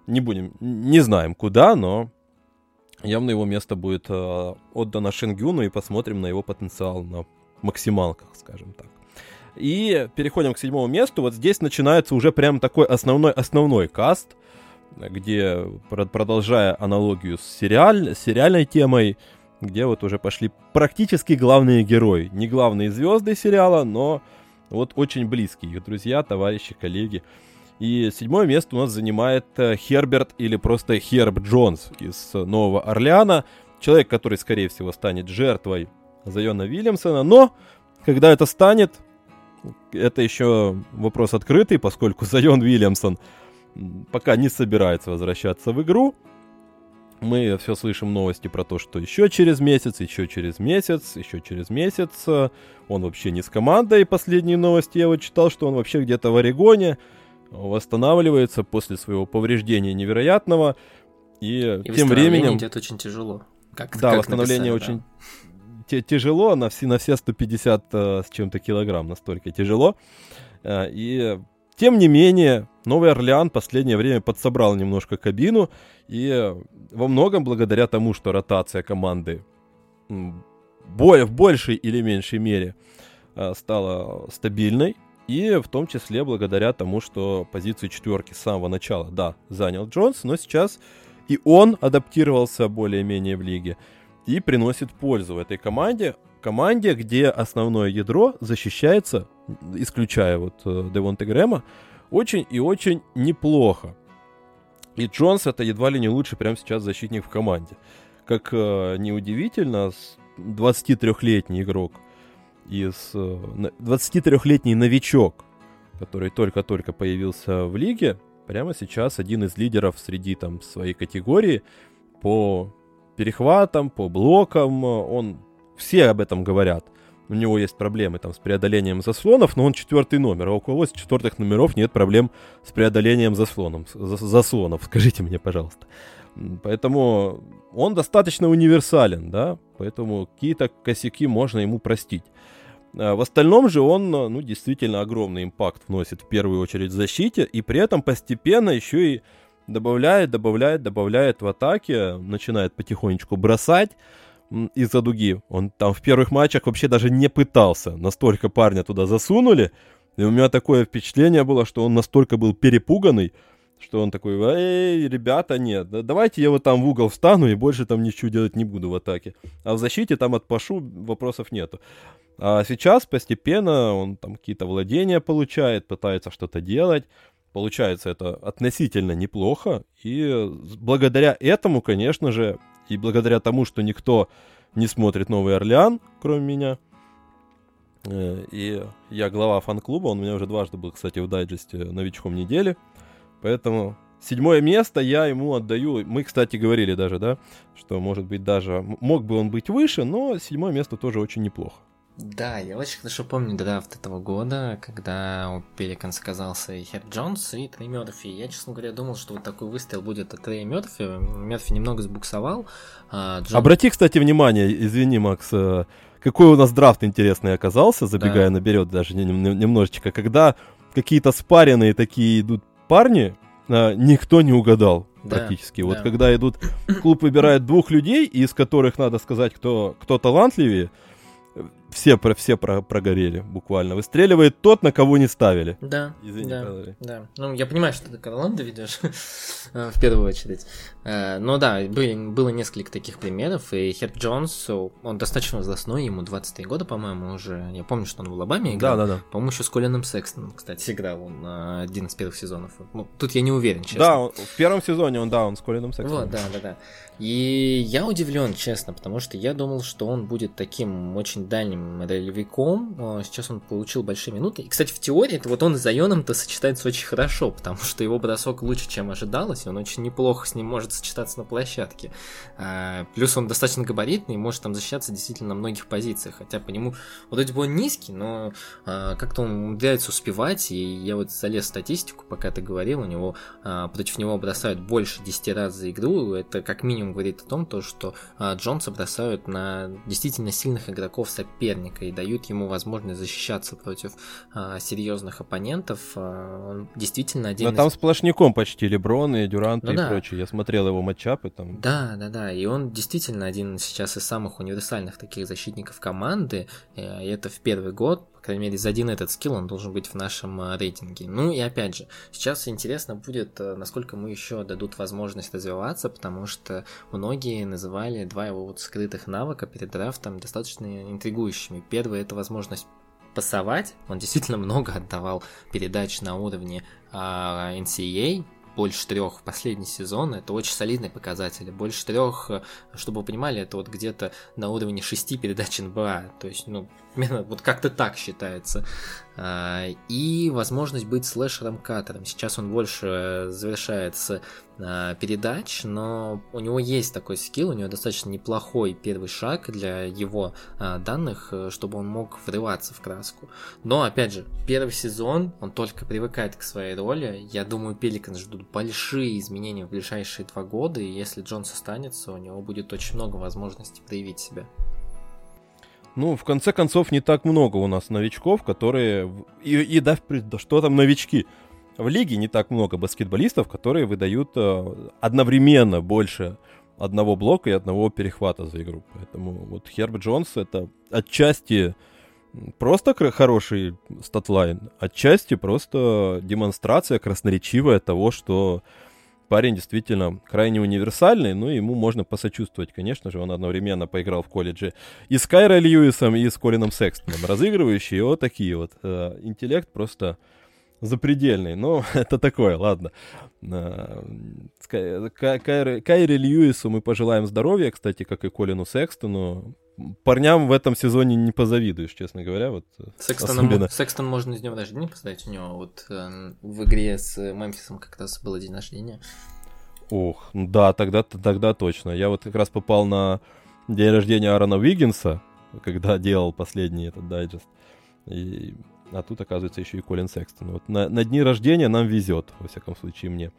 Не будем, не знаем куда, но явно его место будет э, отдано Шенгюну и посмотрим на его потенциал на максималках, скажем так. И переходим к седьмому месту. Вот здесь начинается уже прям такой основной основной каст, где продолжая аналогию с, сериаль, сериальной темой, где вот уже пошли практически главные герои. Не главные звезды сериала, но вот очень близкие их друзья, товарищи, коллеги. И седьмое место у нас занимает э, Херберт или просто Херб Джонс из Нового Орлеана. Человек, который, скорее всего, станет жертвой Зайона Вильямсона, но когда это станет, это еще вопрос открытый, поскольку Зайон Вильямсон пока не собирается возвращаться в игру. Мы все слышим новости про то, что еще через месяц, еще через месяц, еще через месяц э, он вообще не с командой. Последние новости я вот читал, что он вообще где-то в Орегоне восстанавливается после своего повреждения невероятного. И, и тем временем... идет очень тяжело. Как, да, как восстановление написали, очень да. Тяжело, на все, на все 150 э, с чем-то килограмм, настолько тяжело. Э, и тем не менее, Новый Орлеан последнее время подсобрал немножко кабину, и во многом благодаря тому, что ротация команды в большей или меньшей мере э, стала стабильной, и в том числе благодаря тому, что позицию четверки с самого начала, да, занял Джонс, но сейчас и он адаптировался более-менее в лиге и приносит пользу этой команде, команде, где основное ядро защищается, исключая вот э, Девонте Грэма, очень и очень неплохо. И Джонс это едва ли не лучший прямо сейчас защитник в команде. Как э, неудивительно, 23-летний игрок из э, 23-летний новичок, который только-только появился в лиге, прямо сейчас один из лидеров среди там своей категории по перехватам, по блокам. Он все об этом говорят у него есть проблемы там с преодолением заслонов, но он четвертый номер, а у кого с четвертых номеров нет проблем с преодолением заслоном, заслонов, скажите мне, пожалуйста. Поэтому он достаточно универсален, да, поэтому какие-то косяки можно ему простить. А в остальном же он, ну, действительно огромный импакт вносит в первую очередь в защите, и при этом постепенно еще и добавляет, добавляет, добавляет в атаке, начинает потихонечку бросать, из-за дуги. Он там в первых матчах вообще даже не пытался. Настолько парня туда засунули. И у меня такое впечатление было, что он настолько был перепуганный, что он такой, эй, ребята, нет, давайте я вот там в угол встану и больше там ничего делать не буду в атаке. А в защите там отпашу, вопросов нету. А сейчас постепенно он там какие-то владения получает, пытается что-то делать. Получается это относительно неплохо. И благодаря этому, конечно же, и благодаря тому, что никто не смотрит Новый Орлеан, кроме меня, э, и я глава фан-клуба, он у меня уже дважды был, кстати, в дайджесте новичком недели, поэтому седьмое место я ему отдаю. Мы, кстати, говорили даже, да, что, может быть, даже мог бы он быть выше, но седьмое место тоже очень неплохо. Да, я очень хорошо помню драфт этого года, когда у Пеликанс оказался и Хер Джонс, и Трей Мёрфи. Я, честно говоря, думал, что вот такой выстрел будет от Трей Мёрфи. Мёрфи немного сбуксовал. А Джон... Обрати, кстати, внимание, извини, Макс, э, какой у нас драфт интересный оказался, забегая да. наперед даже немножечко, когда какие-то спаренные такие идут парни, а, никто не угадал да, практически. Да. Вот когда идут, клуб выбирает двух людей, из которых надо сказать, кто, кто талантливее, все, про, все про, прогорели буквально. Выстреливает тот, на кого не ставили. Да, Извини, да, да. Ну, я понимаю, что ты Карланда ведешь в первую очередь. Э, но да, были, было несколько таких примеров, и Херб Джонс, он достаточно возрастной, ему 23 года, по-моему, уже. Я помню, что он в Алабаме играл. Да, да, да. По-моему, еще с Колином Секстоном, кстати, играл он на один из первых сезонов. Ну, тут я не уверен, честно. Да, он, в первом сезоне он, да, он с Колином Секстоном. Вот, да, да, да. И я удивлен, честно, потому что я думал, что он будет таким очень дальним ролевиком. А, сейчас он получил большие минуты. И, кстати, в теории это вот он с Зайоном-то сочетается очень хорошо, потому что его бросок лучше, чем ожидалось, и он очень неплохо с ним может сочетаться на площадке. А, плюс он достаточно габаритный и может там защищаться действительно на многих позициях, хотя по нему вроде бы он низкий, но а, как-то он умудряется успевать, и я вот залез в статистику, пока ты говорил, у него против него бросают больше 10 раз за игру, это как минимум говорит о том, то, что Джонса бросают на действительно сильных игроков соперника и дают ему возможность защищаться против а, серьезных оппонентов. А, он действительно один. Но из... там сплошняком почти Леброн и Дюрант ну, и да. прочее. Я смотрел его матчапы там. Да, да, да. И он действительно один сейчас из самых универсальных таких защитников команды. Э, и это в первый год крайней мере, за один этот скилл он должен быть в нашем э, рейтинге. Ну и опять же, сейчас интересно будет, э, насколько ему еще дадут возможность развиваться, потому что многие называли два его вот скрытых навыка перед драфтом достаточно интригующими. Первый это возможность пасовать, он действительно много отдавал передач на уровне а, NCAA, больше трех в последний сезон, это очень солидные показатели. Больше трех, э, чтобы вы понимали, это вот где-то на уровне шести передач НБА. То есть, ну, вот как-то так считается. А, и возможность быть слэшером-катером. Сейчас он больше завершает с а, передач, но у него есть такой скилл, у него достаточно неплохой первый шаг для его а, данных, э, чтобы он мог врываться в краску. Но, опять же, первый сезон, он только привыкает к своей роли. Я думаю, Пеликан ждут большие изменения в ближайшие два года, и если Джонс останется, у него будет очень много возможностей проявить себя. Ну, в конце концов, не так много у нас новичков, которые... И, и да, да что там новички? В лиге не так много баскетболистов, которые выдают э, одновременно больше одного блока и одного перехвата за игру. Поэтому вот Херб Джонс это отчасти просто хороший статлайн, отчасти просто демонстрация красноречивая того, что парень действительно крайне универсальный, ну, ему можно посочувствовать, конечно же, он одновременно поиграл в колледже и с Кайро Льюисом, и с Колином Секстоном, разыгрывающие вот такие вот. Э, интеллект просто запредельный, но это такое, ладно. Э, Кайре Льюису мы пожелаем здоровья, кстати, как и Колину Секстону, парням в этом сезоне не позавидуешь, честно говоря. Вот, э, Секстоном, особенно... Секстон можно из дня рождения поставить. У него вот э, в игре с Мемфисом как раз было день рождения. Ох, ну да, тогда, тогда точно. Я вот как раз попал на день рождения Аарона Виггинса, когда делал последний этот дайджест. И... А тут, оказывается, еще и Колин Секстон. Вот на, на дни рождения нам везет, во всяком случае, мне.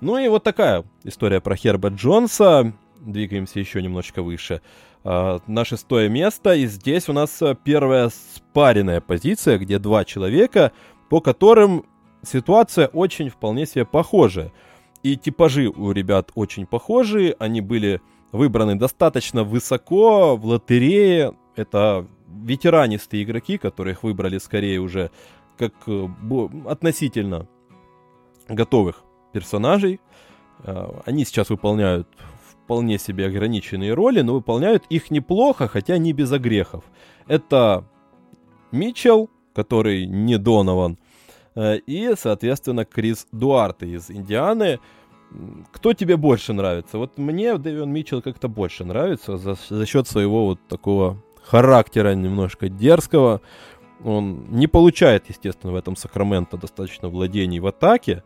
Ну и вот такая история про Херба Джонса. Двигаемся еще немножечко выше. А, на шестое место. И здесь у нас а, первая спаренная позиция, где два человека, по которым ситуация очень вполне себе похожа. И типажи у ребят очень похожи. Они были выбраны достаточно высоко в лотерее. Это ветеранистые игроки, которых выбрали скорее уже как э, относительно готовых персонажей. Они сейчас выполняют вполне себе ограниченные роли, но выполняют их неплохо, хотя не без огрехов. Это Митчелл, который не Донован, э, и, соответственно, Крис Дуарте из Индианы. Кто тебе больше нравится? Вот мне Дэвион Митчелл как-то больше нравится за, за счет своего вот такого характера немножко дерзкого. Он не получает, естественно, в этом Сакраменто достаточно владений в атаке,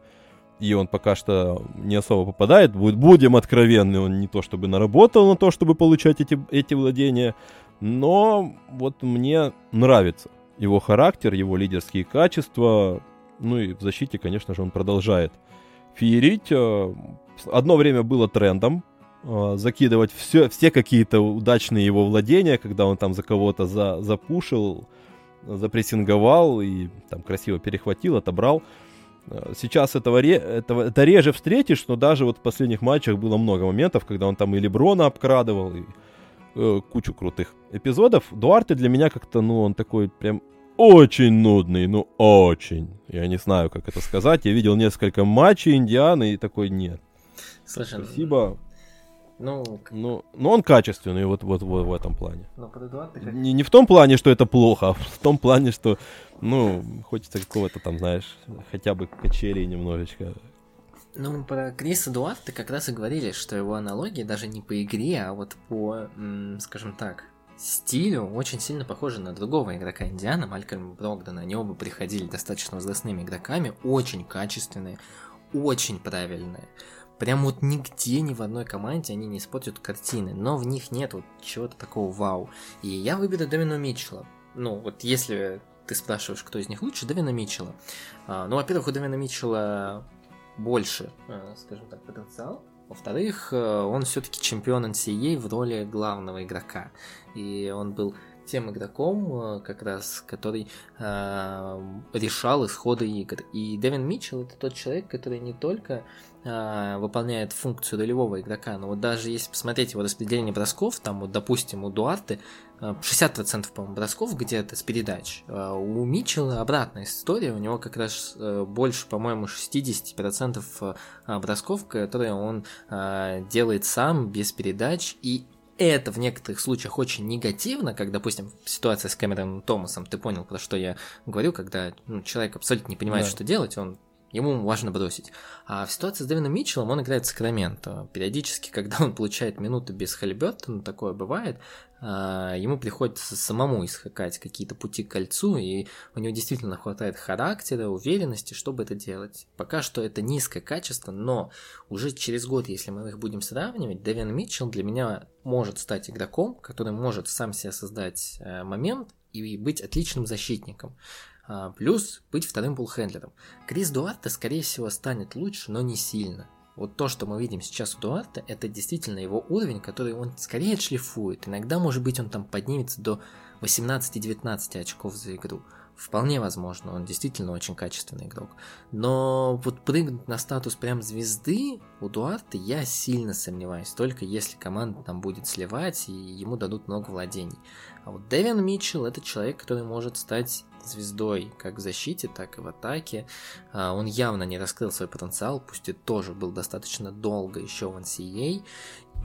и он пока что не особо попадает. Будем откровенны, он не то чтобы наработал на то, чтобы получать эти, эти владения, но вот мне нравится его характер, его лидерские качества, ну и в защите, конечно же, он продолжает феерить. Э, одно время было трендом э, закидывать все, все какие-то удачные его владения, когда он там за кого-то за, запушил, запрессинговал и там красиво перехватил, отобрал. Сейчас этого, этого это реже встретишь, но даже вот в последних матчах было много моментов, когда он там и Леброна обкрадывал, и э, кучу крутых эпизодов. Дуарте для меня как-то, ну, он такой прям очень нудный, ну, очень. Я не знаю, как это сказать. Я видел несколько матчей Индианы и такой, нет. Слушай, Спасибо. Ну, ну, но он качественный вот, вот, вот в этом плане. Но под Эдуард как... не, не в том плане, что это плохо, а в том плане, что, ну, хочется какого-то там, знаешь, хотя бы качелей немножечко. Ну, про Криса Дуарта как раз и говорили, что его аналогии даже не по игре, а вот по, скажем так, стилю очень сильно похожи на другого игрока Индиана, Малькольма Брогдана. Они оба приходили достаточно возрастными игроками, очень качественные, очень правильные. Прям вот нигде, ни в одной команде они не испортят картины, но в них нет вот чего-то такого вау. И я выберу Дэвина Митчелла. Ну, вот если ты спрашиваешь, кто из них лучше, Дэвина Митчелла. А, ну, во-первых, у Дэвина Митчелла больше, а, скажем так, потенциал. Во-вторых, э, он все-таки чемпион NCAA в роли главного игрока. И он был тем игроком, э, как раз, который э, решал исходы игр. И Дэвин Митчелл это тот человек, который не только э, выполняет функцию ролевого игрока, но вот даже если посмотреть его распределение бросков, там вот, допустим, у Дуарте 60% по-моему, бросков где-то с передач. У Митчелла обратная история, у него как раз больше, по-моему, 60% бросков, которые он делает сам без передач, и это в некоторых случаях очень негативно, как, допустим, ситуация с Кэмероном Томасом, ты понял, про что я говорю, когда ну, человек абсолютно не понимает, да. что делать, он ему важно бросить. А в ситуации с Дэвином Митчеллом он играет в Сакраменто. Периодически, когда он получает минуты без Халибертона, такое бывает, а, ему приходится самому искакать какие-то пути к кольцу, и у него действительно хватает характера, уверенности, чтобы это делать. Пока что это низкое качество, но уже через год, если мы их будем сравнивать, Дэвин Митчелл для меня может стать игроком, который может сам себе создать э, момент и быть отличным защитником. А, плюс быть вторым буллхендлером. Крис Дуарте, скорее всего, станет лучше, но не сильно. Вот то, что мы видим сейчас у Дуарта, это действительно его уровень, который он скорее шлифует. Иногда, может быть, он там поднимется до 18-19 очков за игру. Вполне возможно, он действительно очень качественный игрок. Но вот прыгнуть на статус прям звезды у Дуарта я сильно сомневаюсь, только если команда там будет сливать и ему дадут много владений. А вот Дэвин Митчелл это человек, который может стать звездой как в защите, так и в атаке. А, он явно не раскрыл свой потенциал, пусть и тоже был достаточно долго еще в NCAA.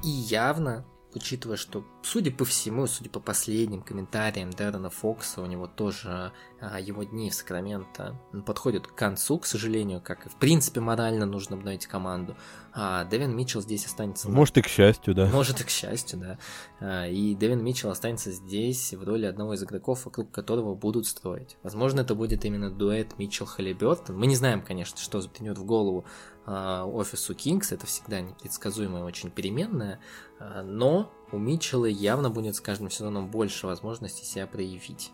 И явно учитывая, что, судя по всему, судя по последним комментариям Дэрона Фокса, у него тоже а, его дни в Сакраменто подходят к концу, к сожалению, как и в принципе морально нужно обновить команду. А Дэвин Митчелл здесь останется... Может и к счастью, да. Может и к счастью, да. А, и Дэвин Митчелл останется здесь в роли одного из игроков, вокруг которого будут строить. Возможно, это будет именно дуэт Митчелл Халибертон. Мы не знаем, конечно, что затрянет в голову а, офису Кингс, это всегда непредсказуемая очень переменная, а, но у Митчелла явно будет с каждым сезоном больше возможностей себя проявить.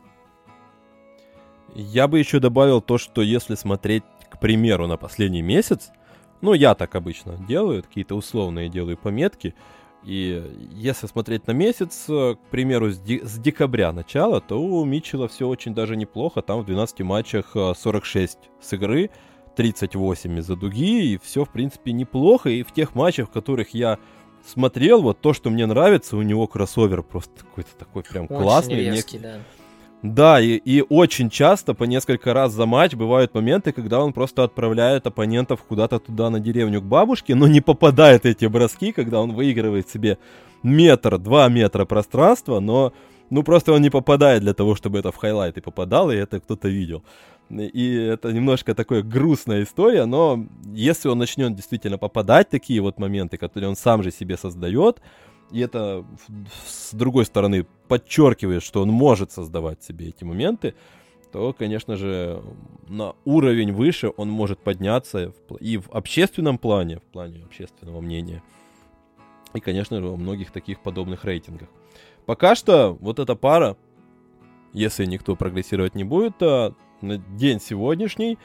Я бы еще добавил то, что если смотреть, к примеру, на последний месяц, ну, я так обычно делаю, какие-то условные делаю пометки, и если смотреть на месяц, к примеру, с, декабря начала, то у Митчелла все очень даже неплохо. Там в 12 матчах 46 с игры, 38 из-за дуги, и все, в принципе, неплохо. И в тех матчах, в которых я смотрел, вот то, что мне нравится, у него кроссовер просто какой-то такой прям очень классный. Резкий, Нек... да. Да, и, и очень часто, по несколько раз за матч, бывают моменты, когда он просто отправляет оппонентов куда-то туда на деревню к бабушке, но не попадает эти броски, когда он выигрывает себе метр, два метра пространства, но ну просто он не попадает для того, чтобы это в хайлайты попадало, и это кто-то видел. И это немножко такая грустная история, но если он начнет действительно попадать такие вот моменты, которые он сам же себе создает, и это, с другой стороны, подчеркивает, что он может создавать себе эти моменты, то, конечно же, на уровень выше он может подняться и в общественном плане, в плане общественного мнения, и, конечно же, во многих таких подобных рейтингах. Пока что вот эта пара, если никто прогрессировать не будет, то на день сегодняшний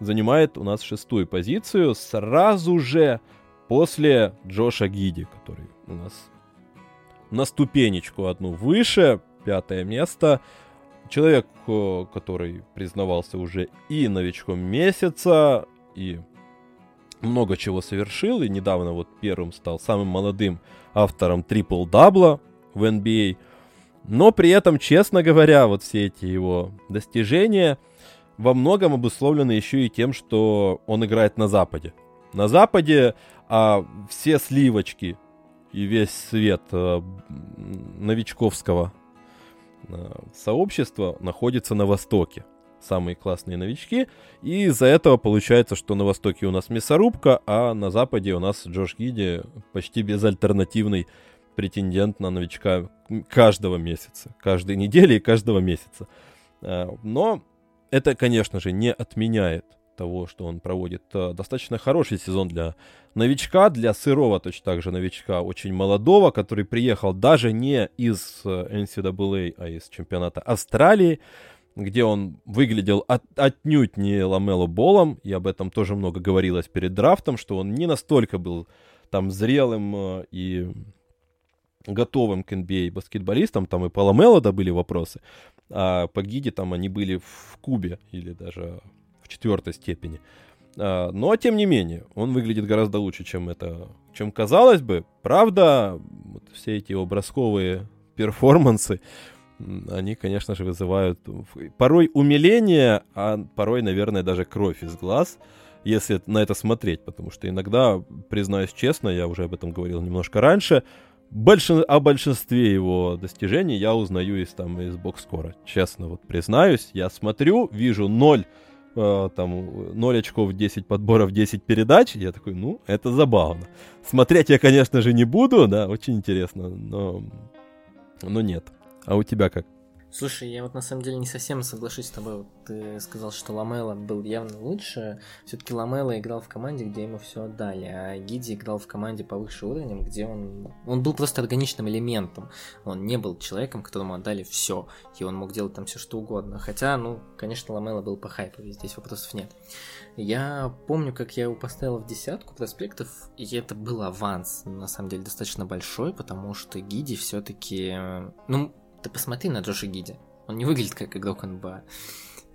занимает у нас шестую позицию сразу же после Джоша Гиди, который у нас на ступенечку одну выше, пятое место. Человек, который признавался уже и новичком месяца, и много чего совершил, и недавно вот первым стал самым молодым автором трипл-дабла в NBA. Но при этом, честно говоря, вот все эти его достижения – во многом обусловлено еще и тем, что он играет на Западе. На Западе а все сливочки и весь свет а, новичковского а, сообщества находится на Востоке. Самые классные новички. И из-за этого получается, что на Востоке у нас мясорубка, а на Западе у нас Джош Гиди почти безальтернативный претендент на новичка каждого месяца. Каждой недели и каждого месяца. Но это, конечно же, не отменяет того, что он проводит э, достаточно хороший сезон для новичка, для сырого точно так же новичка, очень молодого, который приехал даже не из э, NCAA, а из чемпионата Австралии, где он выглядел от, отнюдь не Ламело Болом, и об этом тоже много говорилось перед драфтом, что он не настолько был там зрелым э, и готовым к NBA баскетболистам, там и по Ламело да были вопросы, а по Гиде там они были в кубе или даже четвертой степени. А, но, тем не менее, он выглядит гораздо лучше, чем это, чем казалось бы. Правда, вот все эти образковые перформансы, они, конечно же, вызывают порой умиление, а порой, наверное, даже кровь из глаз, если на это смотреть, потому что иногда, признаюсь честно, я уже об этом говорил немножко раньше, большин... о большинстве его достижений я узнаю из, там, из бокскора. Честно, вот признаюсь, я смотрю, вижу ноль э, там 0 очков, 10 подборов, 10 передач. Я такой, ну, это забавно. Смотреть я, конечно же, не буду, да, очень интересно, но, но нет. А у тебя как? Слушай, я вот на самом деле не совсем соглашусь с тобой. Вот ты сказал, что Ламела был явно лучше. Все-таки Ламела играл в команде, где ему все отдали, а Гиди играл в команде повыше уровнем, где он. Он был просто органичным элементом. Он не был человеком, которому отдали все. И он мог делать там все что угодно. Хотя, ну, конечно, Ламела был по хайпу, здесь вопросов нет. Я помню, как я его поставил в десятку проспектов, и это был аванс, на самом деле, достаточно большой, потому что Гиди все-таки. Ну, ты посмотри на Джоша Гиди. Он не выглядит как игрок НБА.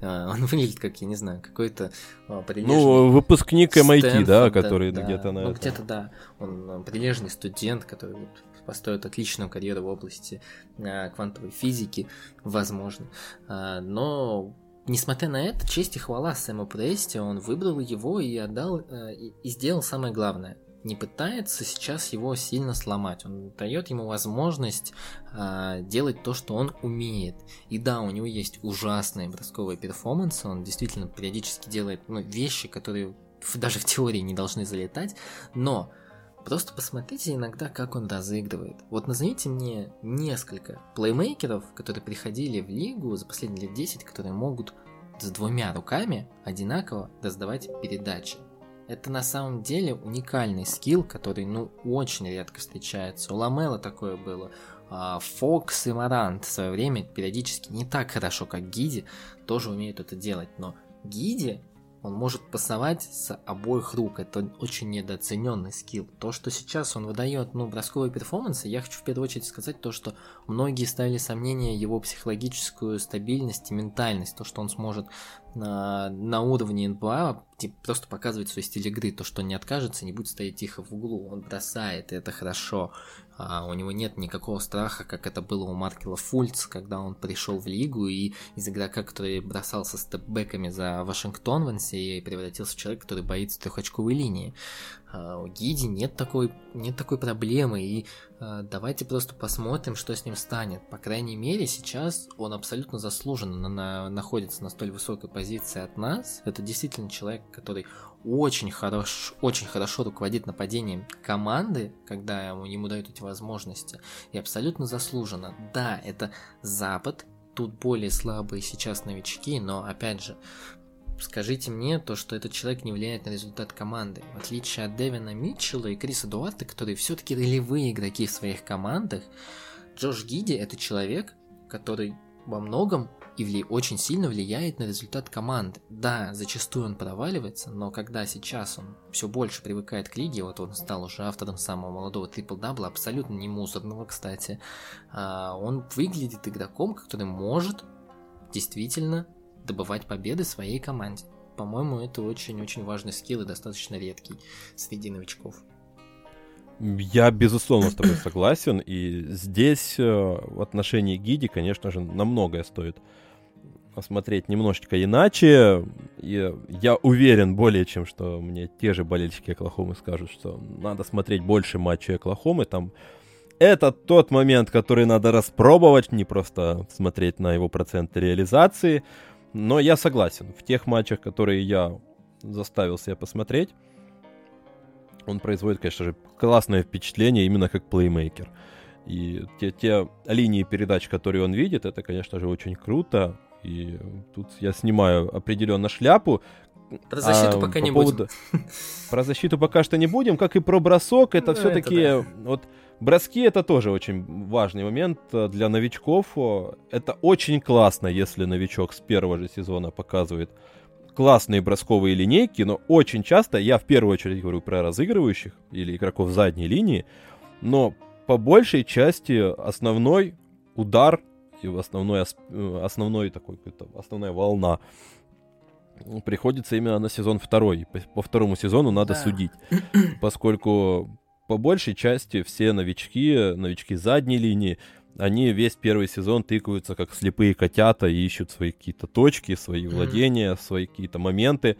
А, он выглядит как, я не знаю, какой-то а, прилежный... Ну, выпускник MIT, Стэнфорд, да, который да, где-то на Ну, этом. где-то, да. Он а, прилежный студент, который вот построит отличную карьеру в области квантовой физики, возможно. Но Несмотря на это, честь и хвала Сэму Прести, он выбрал его и отдал, и сделал самое главное не пытается сейчас его сильно сломать. Он дает ему возможность э, делать то, что он умеет. И да, у него есть ужасные бросковые перформансы. Он действительно периодически делает ну, вещи, которые даже в теории не должны залетать. Но Просто посмотрите иногда, как он разыгрывает. Вот назовите мне несколько плеймейкеров, которые приходили в лигу за последние лет 10, которые могут с двумя руками одинаково раздавать передачи. Это на самом деле уникальный скилл, который, ну, очень редко встречается. У Ламела такое было. А, Фокс и Марант в свое время периодически не так хорошо, как Гиди, тоже умеют это делать. Но Гиди он может пасовать с обоих рук. Это очень недооцененный скилл. То, что сейчас он выдает, ну, бросковые перформансы, я хочу в первую очередь сказать то, что многие ставили сомнение его психологическую стабильность и ментальность. То, что он сможет на, на уровне НБА типа, просто показывать свой стиль игры, то, что он не откажется, не будет стоять тихо в углу, он бросает, и это хорошо. А, у него нет никакого страха, как это было у Маркела Фульц, когда он пришел в лигу и из игрока, который бросался степбэками за Вашингтон в NCAA, превратился в человека, который боится трехочковой линии. А, у Гиди нет такой, нет такой проблемы, и а, давайте просто посмотрим, что с ним станет. По крайней мере, сейчас он абсолютно заслуженно на, находится на столь высокой позиции от нас. Это действительно человек, который очень хорош, очень хорошо руководит нападением команды, когда ему, ему дают эти возможности, и абсолютно заслуженно. Да, это Запад, тут более слабые сейчас новички, но опять же, скажите мне то, что этот человек не влияет на результат команды. В отличие от Дэвина Митчелла и Криса Дуарта, которые все-таки ролевые игроки в своих командах, Джош Гиди это человек, который во многом и вли... очень сильно влияет на результат команды. Да, зачастую он проваливается, но когда сейчас он все больше привыкает к лиге, вот он стал уже автором самого молодого трипл-дабла, абсолютно не мусорного, кстати, а, он выглядит игроком, который может действительно добывать победы своей команде. По-моему, это очень-очень важный скилл и достаточно редкий среди новичков. Я, безусловно, с тобой согласен. И здесь э, в отношении Гиди, конечно же, на многое стоит посмотреть немножечко иначе. И я уверен более чем, что мне те же болельщики Оклахомы скажут, что надо смотреть больше матчей Оклахомы. Там это тот момент, который надо распробовать, не просто смотреть на его процент реализации. Но я согласен, в тех матчах, которые я заставил себя посмотреть, он производит, конечно же, классное впечатление именно как плеймейкер. И те, те линии передач, которые он видит, это, конечно же, очень круто. И тут я снимаю определенно шляпу. Про защиту а, пока по не поводу... будем. Про защиту пока что не будем, как и про бросок. Это ну, все-таки да. вот Броски это тоже очень важный момент э, для новичков. Это очень классно, если новичок с первого же сезона показывает классные бросковые линейки, но очень часто, я в первую очередь говорю про разыгрывающих или игроков задней линии, но по большей части основной удар основной, э, основной такой, основная волна приходится именно на сезон второй. По, второму сезону надо да. судить, поскольку по большей части все новички, новички задней линии, они весь первый сезон тыкаются как слепые котята и ищут свои какие-то точки, свои владения, свои какие-то моменты.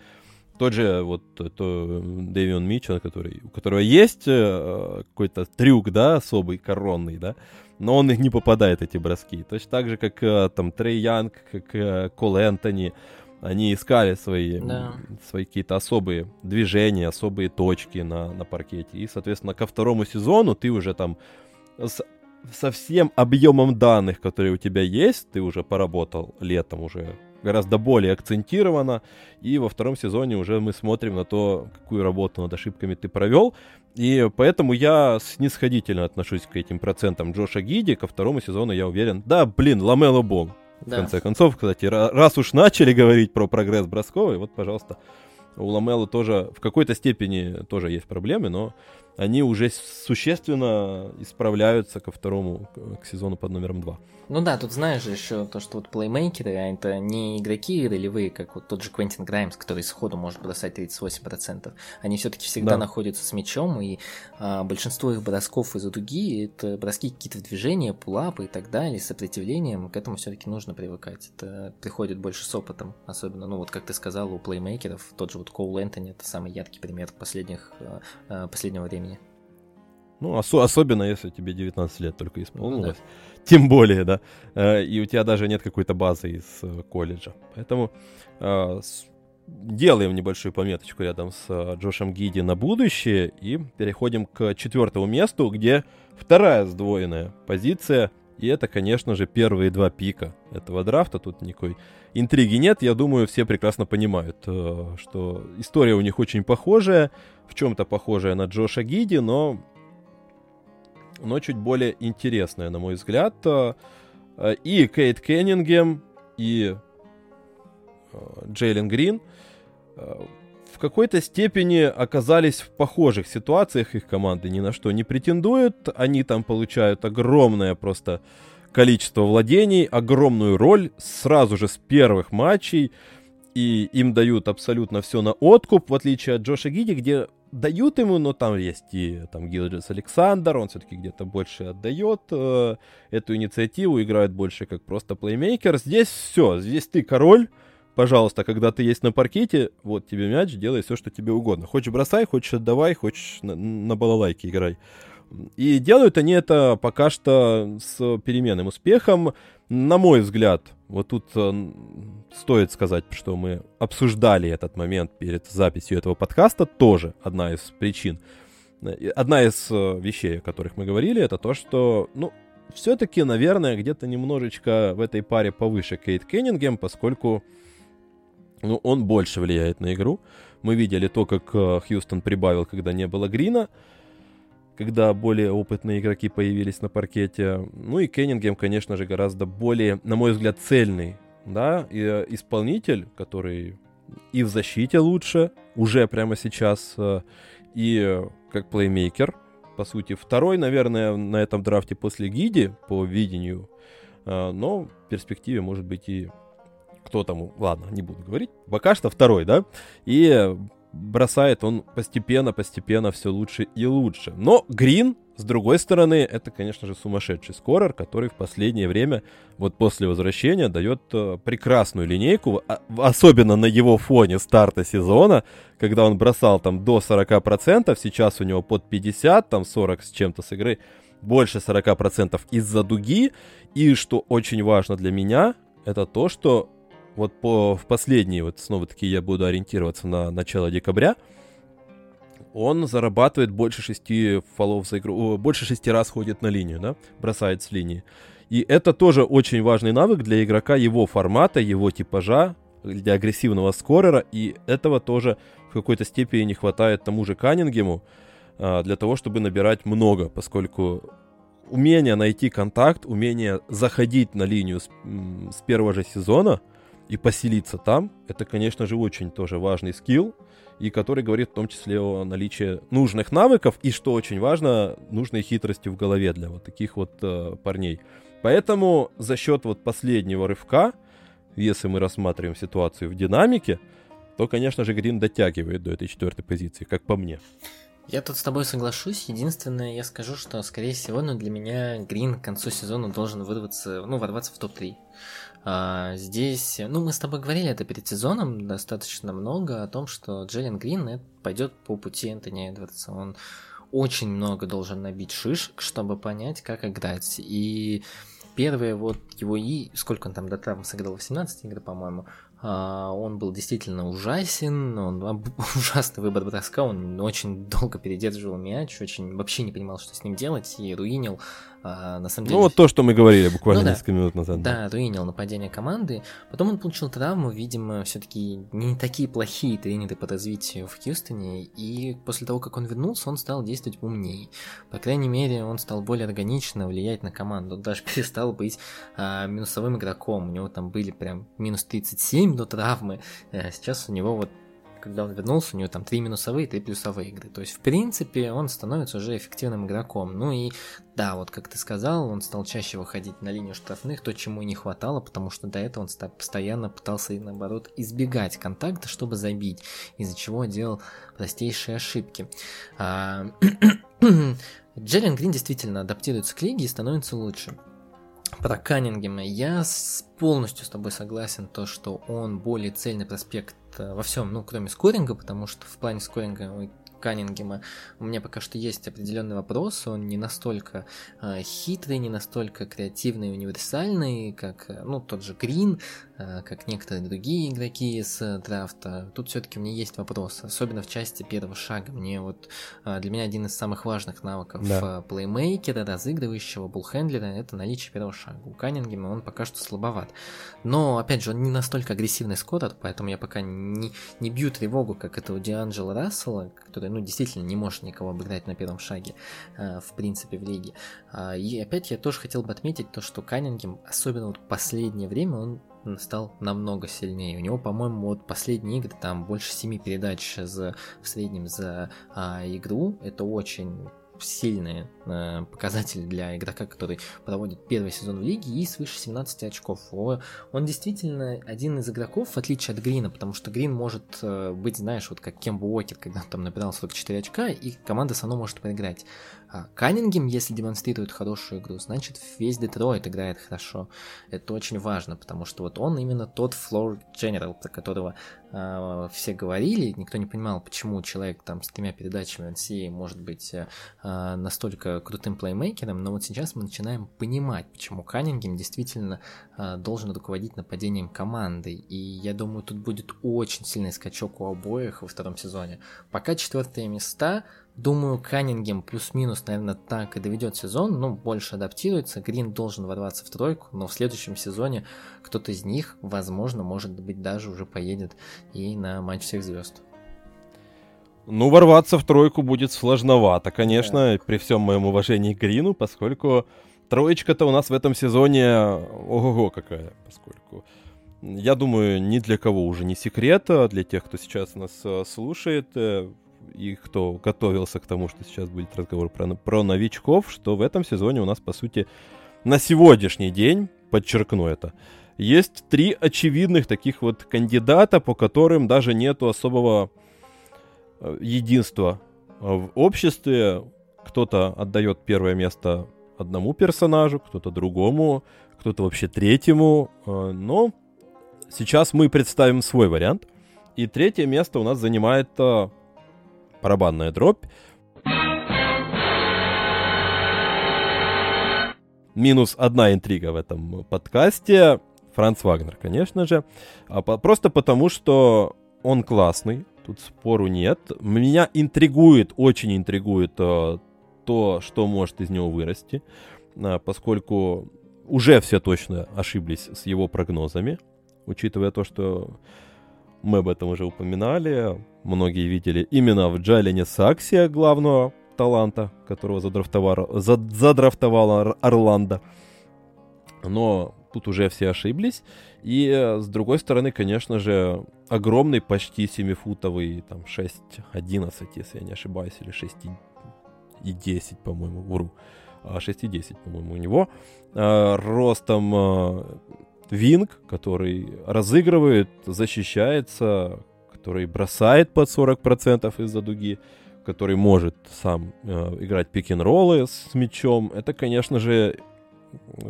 Тот же вот то, Дэвион Митчелл, который, у которого есть э, какой-то трюк, да, особый, коронный, да, но он их не попадает, эти броски. Точно так же, как э, там Трей Янг, как э, Кол Энтони, Они искали свои, да. свои какие-то особые движения, особые точки на, на паркете. И, соответственно, ко второму сезону ты уже там с, со всем объемом данных, которые у тебя есть, ты уже поработал летом уже гораздо более акцентированно. И во втором сезоне уже мы смотрим на то, какую работу над ошибками ты провел. И поэтому я снисходительно отношусь к этим процентам Джоша Гиди. Ко второму сезону я уверен. Да, блин, Ламело Бол. Да. В конце концов, кстати, раз уж начали говорить про прогресс бросковый, вот, пожалуйста, у Ламело тоже в какой-то степени тоже есть проблемы, но они уже существенно исправляются ко второму, к сезону под номером 2. Ну да, тут знаешь же еще то, что вот плеймейкеры, а это не игроки ролевые, как вот тот же Квентин Граймс, который сходу может бросать 38%. Они все-таки всегда да. находятся с мячом, и а, большинство их бросков из-за дуги это броски какие-то в движения, пулапы и так далее, с сопротивлением. К этому все-таки нужно привыкать. Это приходит больше с опытом, особенно, ну вот как ты сказал, у плеймейкеров, тот же вот Коул Энтони, это самый яркий пример последних, а, а последнего времени. Ну, ос- особенно если тебе 19 лет только исполнилось. Ну, да. Тем более, да. Э, и у тебя даже нет какой-то базы из э, колледжа. Поэтому э, делаем небольшую пометочку рядом с Джошем Гиди на будущее и переходим к четвертому месту, где вторая сдвоенная позиция. И это, конечно же, первые два пика этого драфта. Тут никакой интриги нет. Я думаю, все прекрасно понимают, что история у них очень похожая, в чем-то похожая на Джоша Гиди, но но чуть более интересная, на мой взгляд. Э, и Кейт Кеннингем, и э, Джейлен Грин э, в какой-то степени оказались в похожих ситуациях. Их команды ни на что не претендуют. Они там получают огромное просто количество владений, огромную роль сразу же с первых матчей. И им дают абсолютно все на откуп, в отличие от Джоша Гиди, где дают ему, но там есть и там Гилджис Александр, он все-таки где-то больше отдает э, эту инициативу, играет больше как просто плеймейкер. Здесь все, здесь ты король, пожалуйста, когда ты есть на паркете, вот тебе мяч, делай все, что тебе угодно. Хочешь бросай, хочешь отдавай, хочешь на, на балалайке играй. И делают они это пока что с переменным успехом. На мой взгляд, вот тут э, стоит сказать, что мы обсуждали этот момент перед записью этого подкаста, тоже одна из причин. Одна из э, вещей, о которых мы говорили, это то, что, ну, все-таки, наверное, где-то немножечко в этой паре повыше Кейт Кеннингем, поскольку ну, он больше влияет на игру. Мы видели то, как э, Хьюстон прибавил, когда не было Грина когда более опытные игроки появились на паркете. Ну и Кеннингем, конечно же, гораздо более, на мой взгляд, цельный, да, и, э, исполнитель, который и в защите лучше, уже прямо сейчас, э, и э, как плеймейкер, по сути, второй, наверное, на этом драфте после Гиди по видению, но в перспективе может быть и кто там, ладно, не буду говорить, пока что второй, да, и бросает он постепенно-постепенно все лучше и лучше. Но Грин, с другой стороны, это, конечно же, сумасшедший скорер, который в последнее время, вот после возвращения, дает э, прекрасную линейку, а, особенно на его фоне старта сезона, когда он бросал там до 40%, сейчас у него под 50, там 40 с чем-то с игры, больше 40% из-за дуги. И что очень важно для меня, это то, что вот по, в последние, вот снова-таки я буду ориентироваться на начало декабря, он зарабатывает больше шести фолов за игру, больше шести раз ходит на линию, да, бросает с линии. И это тоже очень важный навык для игрока его формата, его типажа, для агрессивного скорера, и этого тоже в какой-то степени не хватает тому же Каннингему а, для того, чтобы набирать много, поскольку умение найти контакт, умение заходить на линию с, с первого же сезона – и поселиться там, это, конечно же, очень тоже важный скилл, и который говорит в том числе о наличии нужных навыков и, что очень важно, нужной хитрости в голове для вот таких вот э, парней. Поэтому за счет вот последнего рывка, если мы рассматриваем ситуацию в динамике, то, конечно же, Грин дотягивает до этой четвертой позиции, как по мне. Я тут с тобой соглашусь. Единственное, я скажу, что, скорее всего, ну, для меня Грин к концу сезона должен вырваться, ну, ворваться в топ-3. А, здесь, ну, мы с тобой говорили это перед сезоном достаточно много о том, что Джеллен Грин пойдет по пути Энтони Эдвардса. Он очень много должен набить шишек, чтобы понять, как играть. И первое вот его и... Сколько он там до травм сыграл? 18 игр, по-моему. а, он был действительно ужасен, он ужасный выбор броска, он очень долго передерживал мяч, очень вообще не понимал, что с ним делать, и руинил а, на самом ну, деле... Ну, вот то, что мы говорили буквально ну, да. несколько минут назад. Да, да, руинил нападение команды. Потом он получил травму, видимо, все-таки не такие плохие тренеры по развитию в Хьюстоне. И после того, как он вернулся, он стал действовать умнее. По крайней мере, он стал более органично влиять на команду. Он даже перестал быть а, минусовым игроком. У него там были прям минус 37 до травмы. А сейчас у него вот когда он вернулся, у него там три минусовые, три плюсовые игры. То есть, в принципе, он становится уже эффективным игроком. Ну и да, вот как ты сказал, он стал чаще выходить на линию штрафных, то, чему и не хватало, потому что до этого он постоянно пытался, наоборот, избегать контакта, чтобы забить, из-за чего делал простейшие ошибки. А, Джерен Грин действительно адаптируется к лиге и становится лучше. Про Каннингема я полностью с тобой согласен, то, что он более цельный проспект во всем, ну, кроме скоринга, потому что в плане скоринга Каннингема у меня пока что есть определенный вопрос, он не настолько э, хитрый, не настолько креативный и универсальный, как, э, ну, тот же Грин, э, как некоторые другие игроки э, драфта. Тут все-таки у меня есть вопрос, особенно в части первого шага. Мне вот, э, для меня один из самых важных навыков да. Э, плеймейкера, разыгрывающего, буллхендлера, это наличие первого шага. У Каннингема он пока что слабоват. Но, опять же, он не настолько агрессивный скорер, поэтому я пока не, не бью тревогу, как это у Дианджела Рассела, который ну, действительно не может никого обыграть на первом шаге, э, в принципе, в лиге. А, и опять я тоже хотел бы отметить то, что Каннингем, особенно вот в последнее время, он стал намного сильнее. У него, по-моему, вот последние игры там больше 7 передач за, в среднем за а, игру. Это очень сильные э, показатели для игрока, который проводит первый сезон в лиге и свыше 17 очков. Он действительно один из игроков, в отличие от Грина, потому что Грин может э, быть, знаешь, вот как Кембо Уокер, когда он там набирал 44 очка, и команда все равно может проиграть. А Каннингем, если демонстрирует хорошую игру, значит весь Детройт играет хорошо. Это очень важно, потому что вот он именно тот floor general, про которого э, все говорили, никто не понимал, почему человек там с тремя передачами NCAA может быть э, настолько крутым плеймейкером, но вот сейчас мы начинаем понимать, почему Каннингем действительно э, должен руководить нападением команды, и я думаю, тут будет очень сильный скачок у обоих во втором сезоне. Пока четвертые места, Думаю, Каннингем плюс-минус, наверное, так и доведет сезон, ну, больше адаптируется. Грин должен ворваться в тройку, но в следующем сезоне кто-то из них, возможно, может быть, даже уже поедет и на матч всех звезд. Ну, ворваться в тройку будет сложновато, конечно, да. при всем моем уважении к Грину, поскольку троечка-то у нас в этом сезоне ого-го какая, поскольку я думаю, ни для кого уже не секрет, а для тех, кто сейчас нас э, слушает, э, и кто готовился к тому, что сейчас будет разговор про, про новичков, что в этом сезоне у нас, по сути, на сегодняшний день, подчеркну это, есть три очевидных таких вот кандидата, по которым даже нету особого э, единства в обществе. Кто-то отдает первое место одному персонажу, кто-то другому, кто-то вообще третьему. Э, но сейчас мы представим свой вариант. И третье место у нас занимает э, барабанная дробь. Минус одна интрига в этом подкасте. Франц Вагнер, конечно же. А по- просто потому, что он классный. Тут спору нет. Меня интригует, очень интригует э, то, что может из него вырасти. Э, поскольку уже все точно ошиблись с его прогнозами. Учитывая то, что мы об этом уже упоминали. Многие видели именно в Джалине Саксия главного таланта, которого задрафтовал, задрафтовала Орландо. Но тут уже все ошиблись. И с другой стороны, конечно же, огромный, почти 7-футовый, там 6-11, если я не ошибаюсь, или 6 и 10, по-моему, вру. 6,10, а, по-моему, у него. А, ростом а, Винг, который разыгрывает, защищается, который бросает под 40% из-за дуги, который может сам э, играть пик-н-роллы с мячом. Это, конечно же,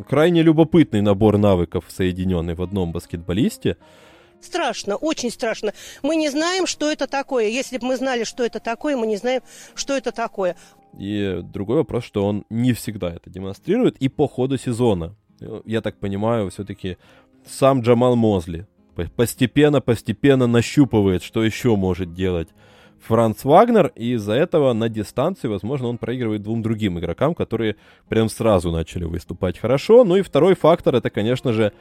крайне любопытный набор навыков, соединенный в одном баскетболисте. Страшно, очень страшно. Мы не знаем, что это такое. Если бы мы знали, что это такое, мы не знаем, что это такое. И другой вопрос, что он не всегда это демонстрирует и по ходу сезона я так понимаю, все-таки сам Джамал Мозли постепенно-постепенно нащупывает, что еще может делать Франц Вагнер, и из-за этого на дистанции, возможно, он проигрывает двум другим игрокам, которые прям сразу начали выступать хорошо. Ну и второй фактор, это, конечно же,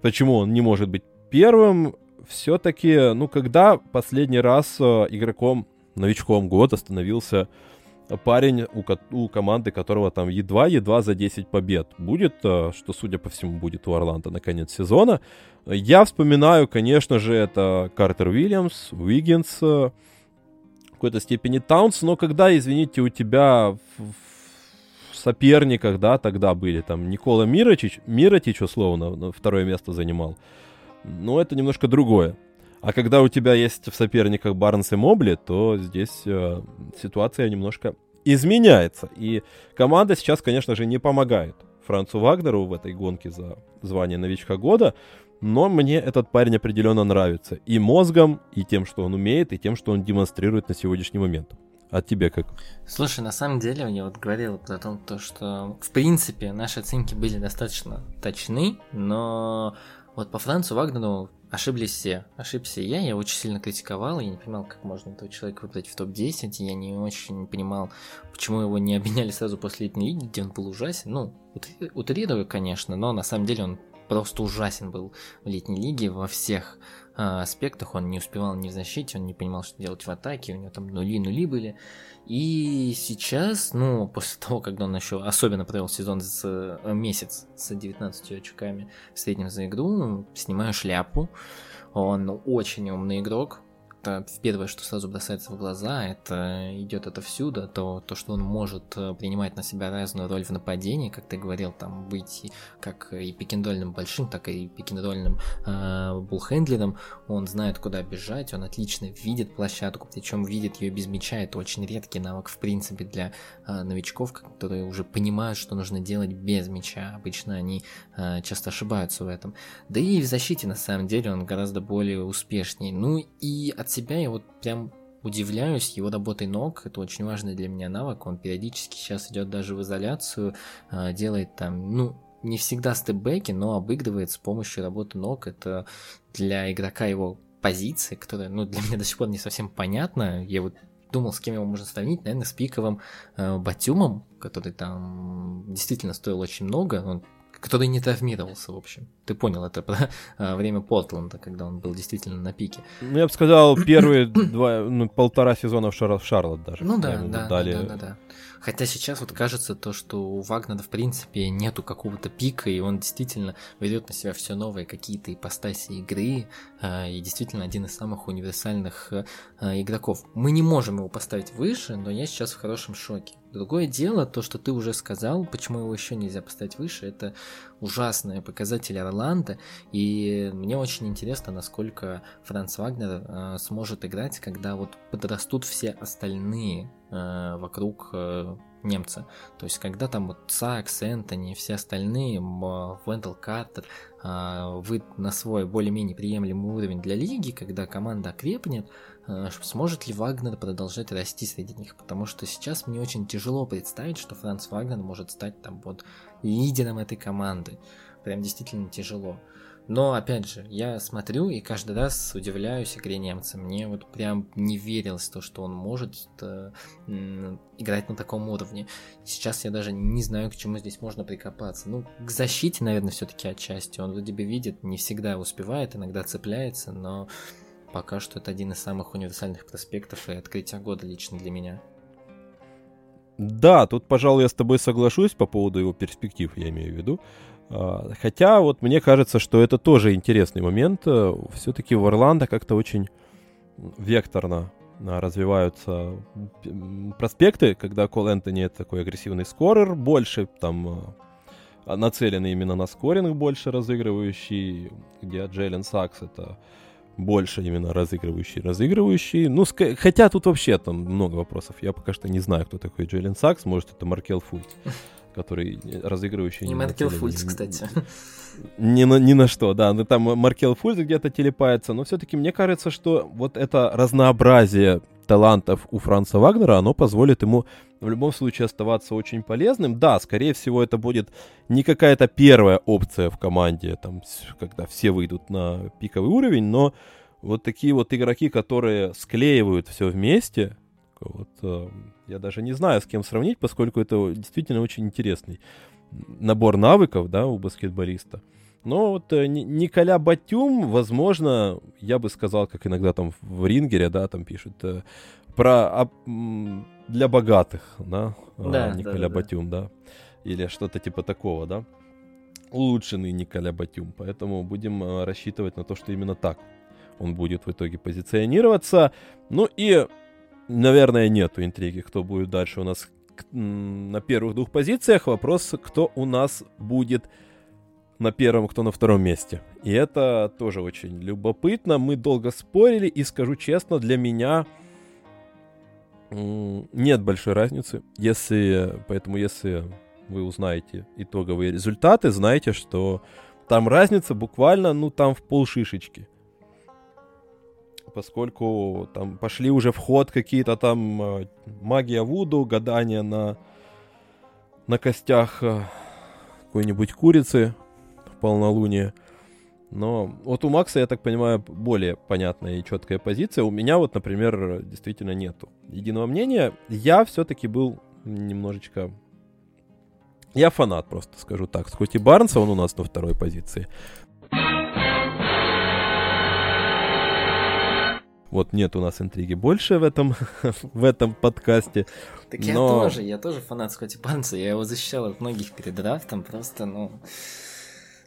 почему он не может быть первым, все-таки, ну, когда последний раз э, игроком, новичком года становился парень, у, у команды которого там едва-едва за 10 побед будет, э, что, судя по всему, будет у Орландо на конец сезона. Я вспоминаю, конечно же, это Картер Уильямс, Уиггинс, э, какой-то степени Таунс, но когда, извините, у тебя в, в соперниках, да, тогда были там Никола Миротич, Миротич, условно, второе место занимал, но это немножко другое. А когда у тебя есть в соперниках Барнс и Мобли, то здесь э, ситуация немножко изменяется. И команда сейчас, конечно же, не помогает Францу Вагнеру в этой гонке за звание новичка года. Но мне этот парень определенно нравится. И мозгом, и тем, что он умеет, и тем, что он демонстрирует на сегодняшний момент. А тебе как? Слушай, на самом деле, я вот говорил про то, что в принципе наши оценки были достаточно точны, но вот по Францу Вагнеру ошиблись все. Ошибся я, я очень сильно критиковал, я не понимал, как можно этого человека выбрать в топ-10, я не очень понимал, почему его не обменяли сразу после летней лиги, где он был ужасен. Ну, утрирую, конечно, но на самом деле он просто ужасен был в летней лиге во всех э, аспектах. Он не успевал ни в защите, он не понимал, что делать в атаке, у него там нули-нули были. И сейчас, ну, после того, когда он еще особенно провел сезон с э, месяц с 19 очками в среднем за игру, снимаю шляпу. Он очень умный игрок, это первое, что сразу бросается в глаза, это идет отовсюду, то, то, что он может э, принимать на себя разную роль в нападении, как ты говорил, там быть как и пикендольным большим, так и пикендольным э, булхендлером, он знает, куда бежать, он отлично видит площадку, причем видит ее без мяча, это очень редкий навык, в принципе, для э, новичков, которые уже понимают, что нужно делать без мяча, обычно они э, часто ошибаются в этом. Да и в защите, на самом деле, он гораздо более успешней. Ну и от себя я вот прям удивляюсь его работой ног. Это очень важный для меня навык. Он периодически сейчас идет даже в изоляцию, а, делает там, ну, не всегда степбеки, но обыгрывает с помощью работы ног. Это для игрока его позиции, которая, ну, для меня до сих пор не совсем понятна. Я вот думал, с кем его можно сравнить, наверное, с пиковым э, Батюмом, который там действительно стоил очень много. Он который не травмировался, в общем. Ты понял это про а, время Портленда, когда он был действительно на пике. Ну, я бы сказал, первые два, ну, полтора сезона в, Шар... в Шарлот даже. Ну да, да, дали... да, да, да. Хотя сейчас вот кажется то, что у Вагнера в принципе нету какого-то пика, и он действительно ведет на себя все новые какие-то ипостаси игры, а, и действительно один из самых универсальных а, игроков. Мы не можем его поставить выше, но я сейчас в хорошем шоке. Другое дело, то, что ты уже сказал, почему его еще нельзя поставить выше, это ужасные показатели Орландо, и мне очень интересно, насколько Франц Вагнер э, сможет играть, когда вот подрастут все остальные э, вокруг э, немца. То есть, когда там вот Сакс, Энтони, все остальные, Вендел Картер, э, вы на свой более-менее приемлемый уровень для лиги, когда команда окрепнет, Э, сможет ли Вагнер продолжать расти среди них, потому что сейчас мне очень тяжело представить, что Франц Вагнер может стать там вот лидером этой команды. Прям действительно тяжело. Но, опять же, я смотрю и каждый раз удивляюсь игре немца. Мне вот прям не верилось то, что он может э, играть на таком уровне. Сейчас я даже не знаю, к чему здесь можно прикопаться. Ну, к защите, наверное, все-таки отчасти. Он вроде бы видит, не всегда успевает, иногда цепляется, но пока что это один из самых универсальных проспектов и открытия года лично для меня. Да, тут, пожалуй, я с тобой соглашусь по поводу его перспектив, я имею в виду. А, хотя вот мне кажется, что это тоже интересный момент. Все-таки в Орландо как-то очень векторно а, развиваются проспекты, когда Кол Энтони это такой агрессивный скорер, больше там а, нацеленный именно на скоринг, больше разыгрывающий, где Джейлен Сакс это больше именно разыгрывающий, разыгрывающий. Ну, ск- хотя тут вообще там много вопросов. Я пока что не знаю, кто такой Джейлен Сакс. Может, это Маркел Фульт, который разыгрывающий. Не Маркел Фульт, кстати. Ни на, ни на что, да. Ну, там Маркел Фульт где-то телепается. Но все-таки мне кажется, что вот это разнообразие талантов у Франца Вагнера, оно позволит ему в любом случае оставаться очень полезным. Да, скорее всего, это будет не какая-то первая опция в команде, там, когда все выйдут на пиковый уровень, но вот такие вот игроки, которые склеивают все вместе, вот, э, я даже не знаю, с кем сравнить, поскольку это действительно очень интересный набор навыков, да, у баскетболиста. Но вот э, Николя Батюм, возможно, я бы сказал, как иногда там в Рингере, да, там пишут, э, про а, для богатых, да, э, да Николя да, Батюм, да. да, или что-то типа такого, да. Улучшенный Николя Батюм, поэтому будем э, рассчитывать на то, что именно так он будет в итоге позиционироваться. Ну и, наверное, нету интриги, кто будет дальше у нас на первых двух позициях. Вопрос, кто у нас будет на первом, кто на втором месте. И это тоже очень любопытно. Мы долго спорили, и скажу честно, для меня нет большой разницы. Если, поэтому если вы узнаете итоговые результаты, знайте, что там разница буквально, ну, там в пол шишечки. Поскольку там пошли уже в ход какие-то там э, магия Вуду, гадания на, на костях э, какой-нибудь курицы, полнолуние. Но вот у Макса, я так понимаю, более понятная и четкая позиция. У меня вот, например, действительно нету единого мнения. Я все-таки был немножечко... Я фанат просто, скажу так. Скотти Барнса, он у нас на второй позиции. Вот нет у нас интриги больше в этом, в этом подкасте. Так но... я тоже, я тоже фанат Скотти Барнса. Я его защищал от многих перед драфтом. Просто, ну...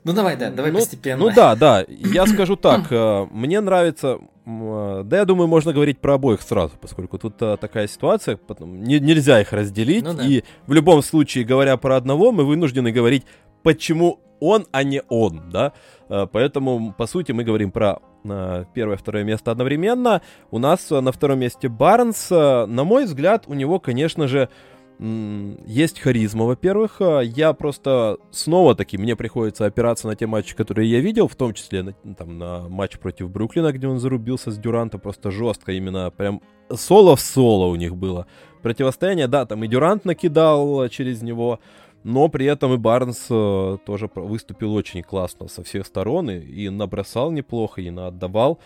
Ну давай, да, давай ну, постепенно. Ну да, да. Я скажу так, э, мне нравится, э, да, я думаю, можно говорить про обоих сразу, поскольку тут э, такая ситуация, потом не, нельзя их разделить, ну, да. и в любом случае, говоря про одного, мы вынуждены говорить, почему он, а не он, да. Поэтому, по сути, мы говорим про первое, второе место одновременно. У нас на втором месте Барнс. На мой взгляд, у него, конечно же, есть харизма, во-первых. А, я просто снова таки, мне приходится опираться на те матчи, которые я видел, в том числе на, там, на матч против Бруклина, где он зарубился с Дюранта просто жестко, именно прям соло в соло у них было. Противостояние, да, там и Дюрант накидал через него, но при этом и Барнс э, тоже выступил очень классно со всех сторон, и, и набросал неплохо, и наотдавал.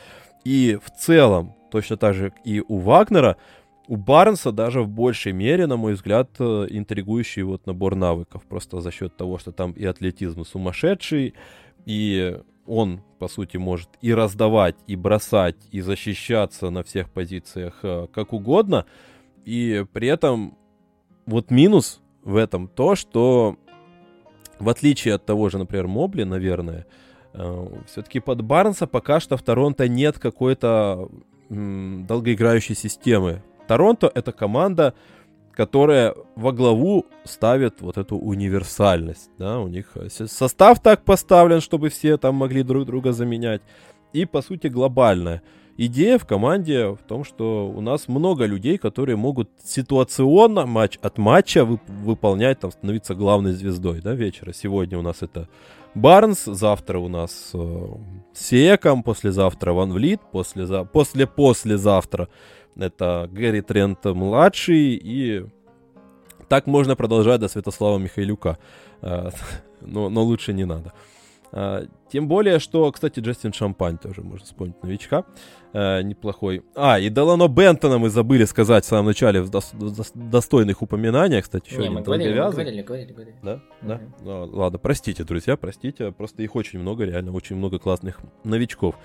И в целом, точно так же и у Вагнера, у Барнса даже в большей мере, на мой взгляд, э, интригующий вот набор навыков. Просто за счет того, что там и атлетизм сумасшедший, и он, по сути, может и раздавать, и бросать, и защищаться на всех позициях э, как угодно. И при этом вот минус в этом то, что в отличие от того же, например, Мобли, наверное, э, все-таки под Барнса пока что в Торонто нет какой-то долгоиграющей системы Торонто это команда, которая во главу ставит вот эту универсальность. Да? У них э, состав так поставлен, чтобы все там могли друг друга заменять. И, по сути, глобальная идея в команде в том, что у нас много людей, которые могут ситуационно матч от матча вып- выполнять, там, становиться главной звездой да, вечера. Сегодня у нас это Барнс, завтра у нас э, Секом, послезавтра Ван Влит, послеза... после-послезавтра это Гэри Трент младший, и так можно продолжать до Святослава Михайлюка. А, но, но лучше не надо. А, тем более, что, кстати, Джастин Шампань тоже можно вспомнить новичка. А, неплохой. А, и Делано Бентона мы забыли сказать в самом начале в достойных упоминаниях. Кстати, еще не, мы говорили, мы говорили, говорили, говорили. Да? Да? Ну, ладно, простите, друзья, простите. Просто их очень много, реально, очень много классных новичков.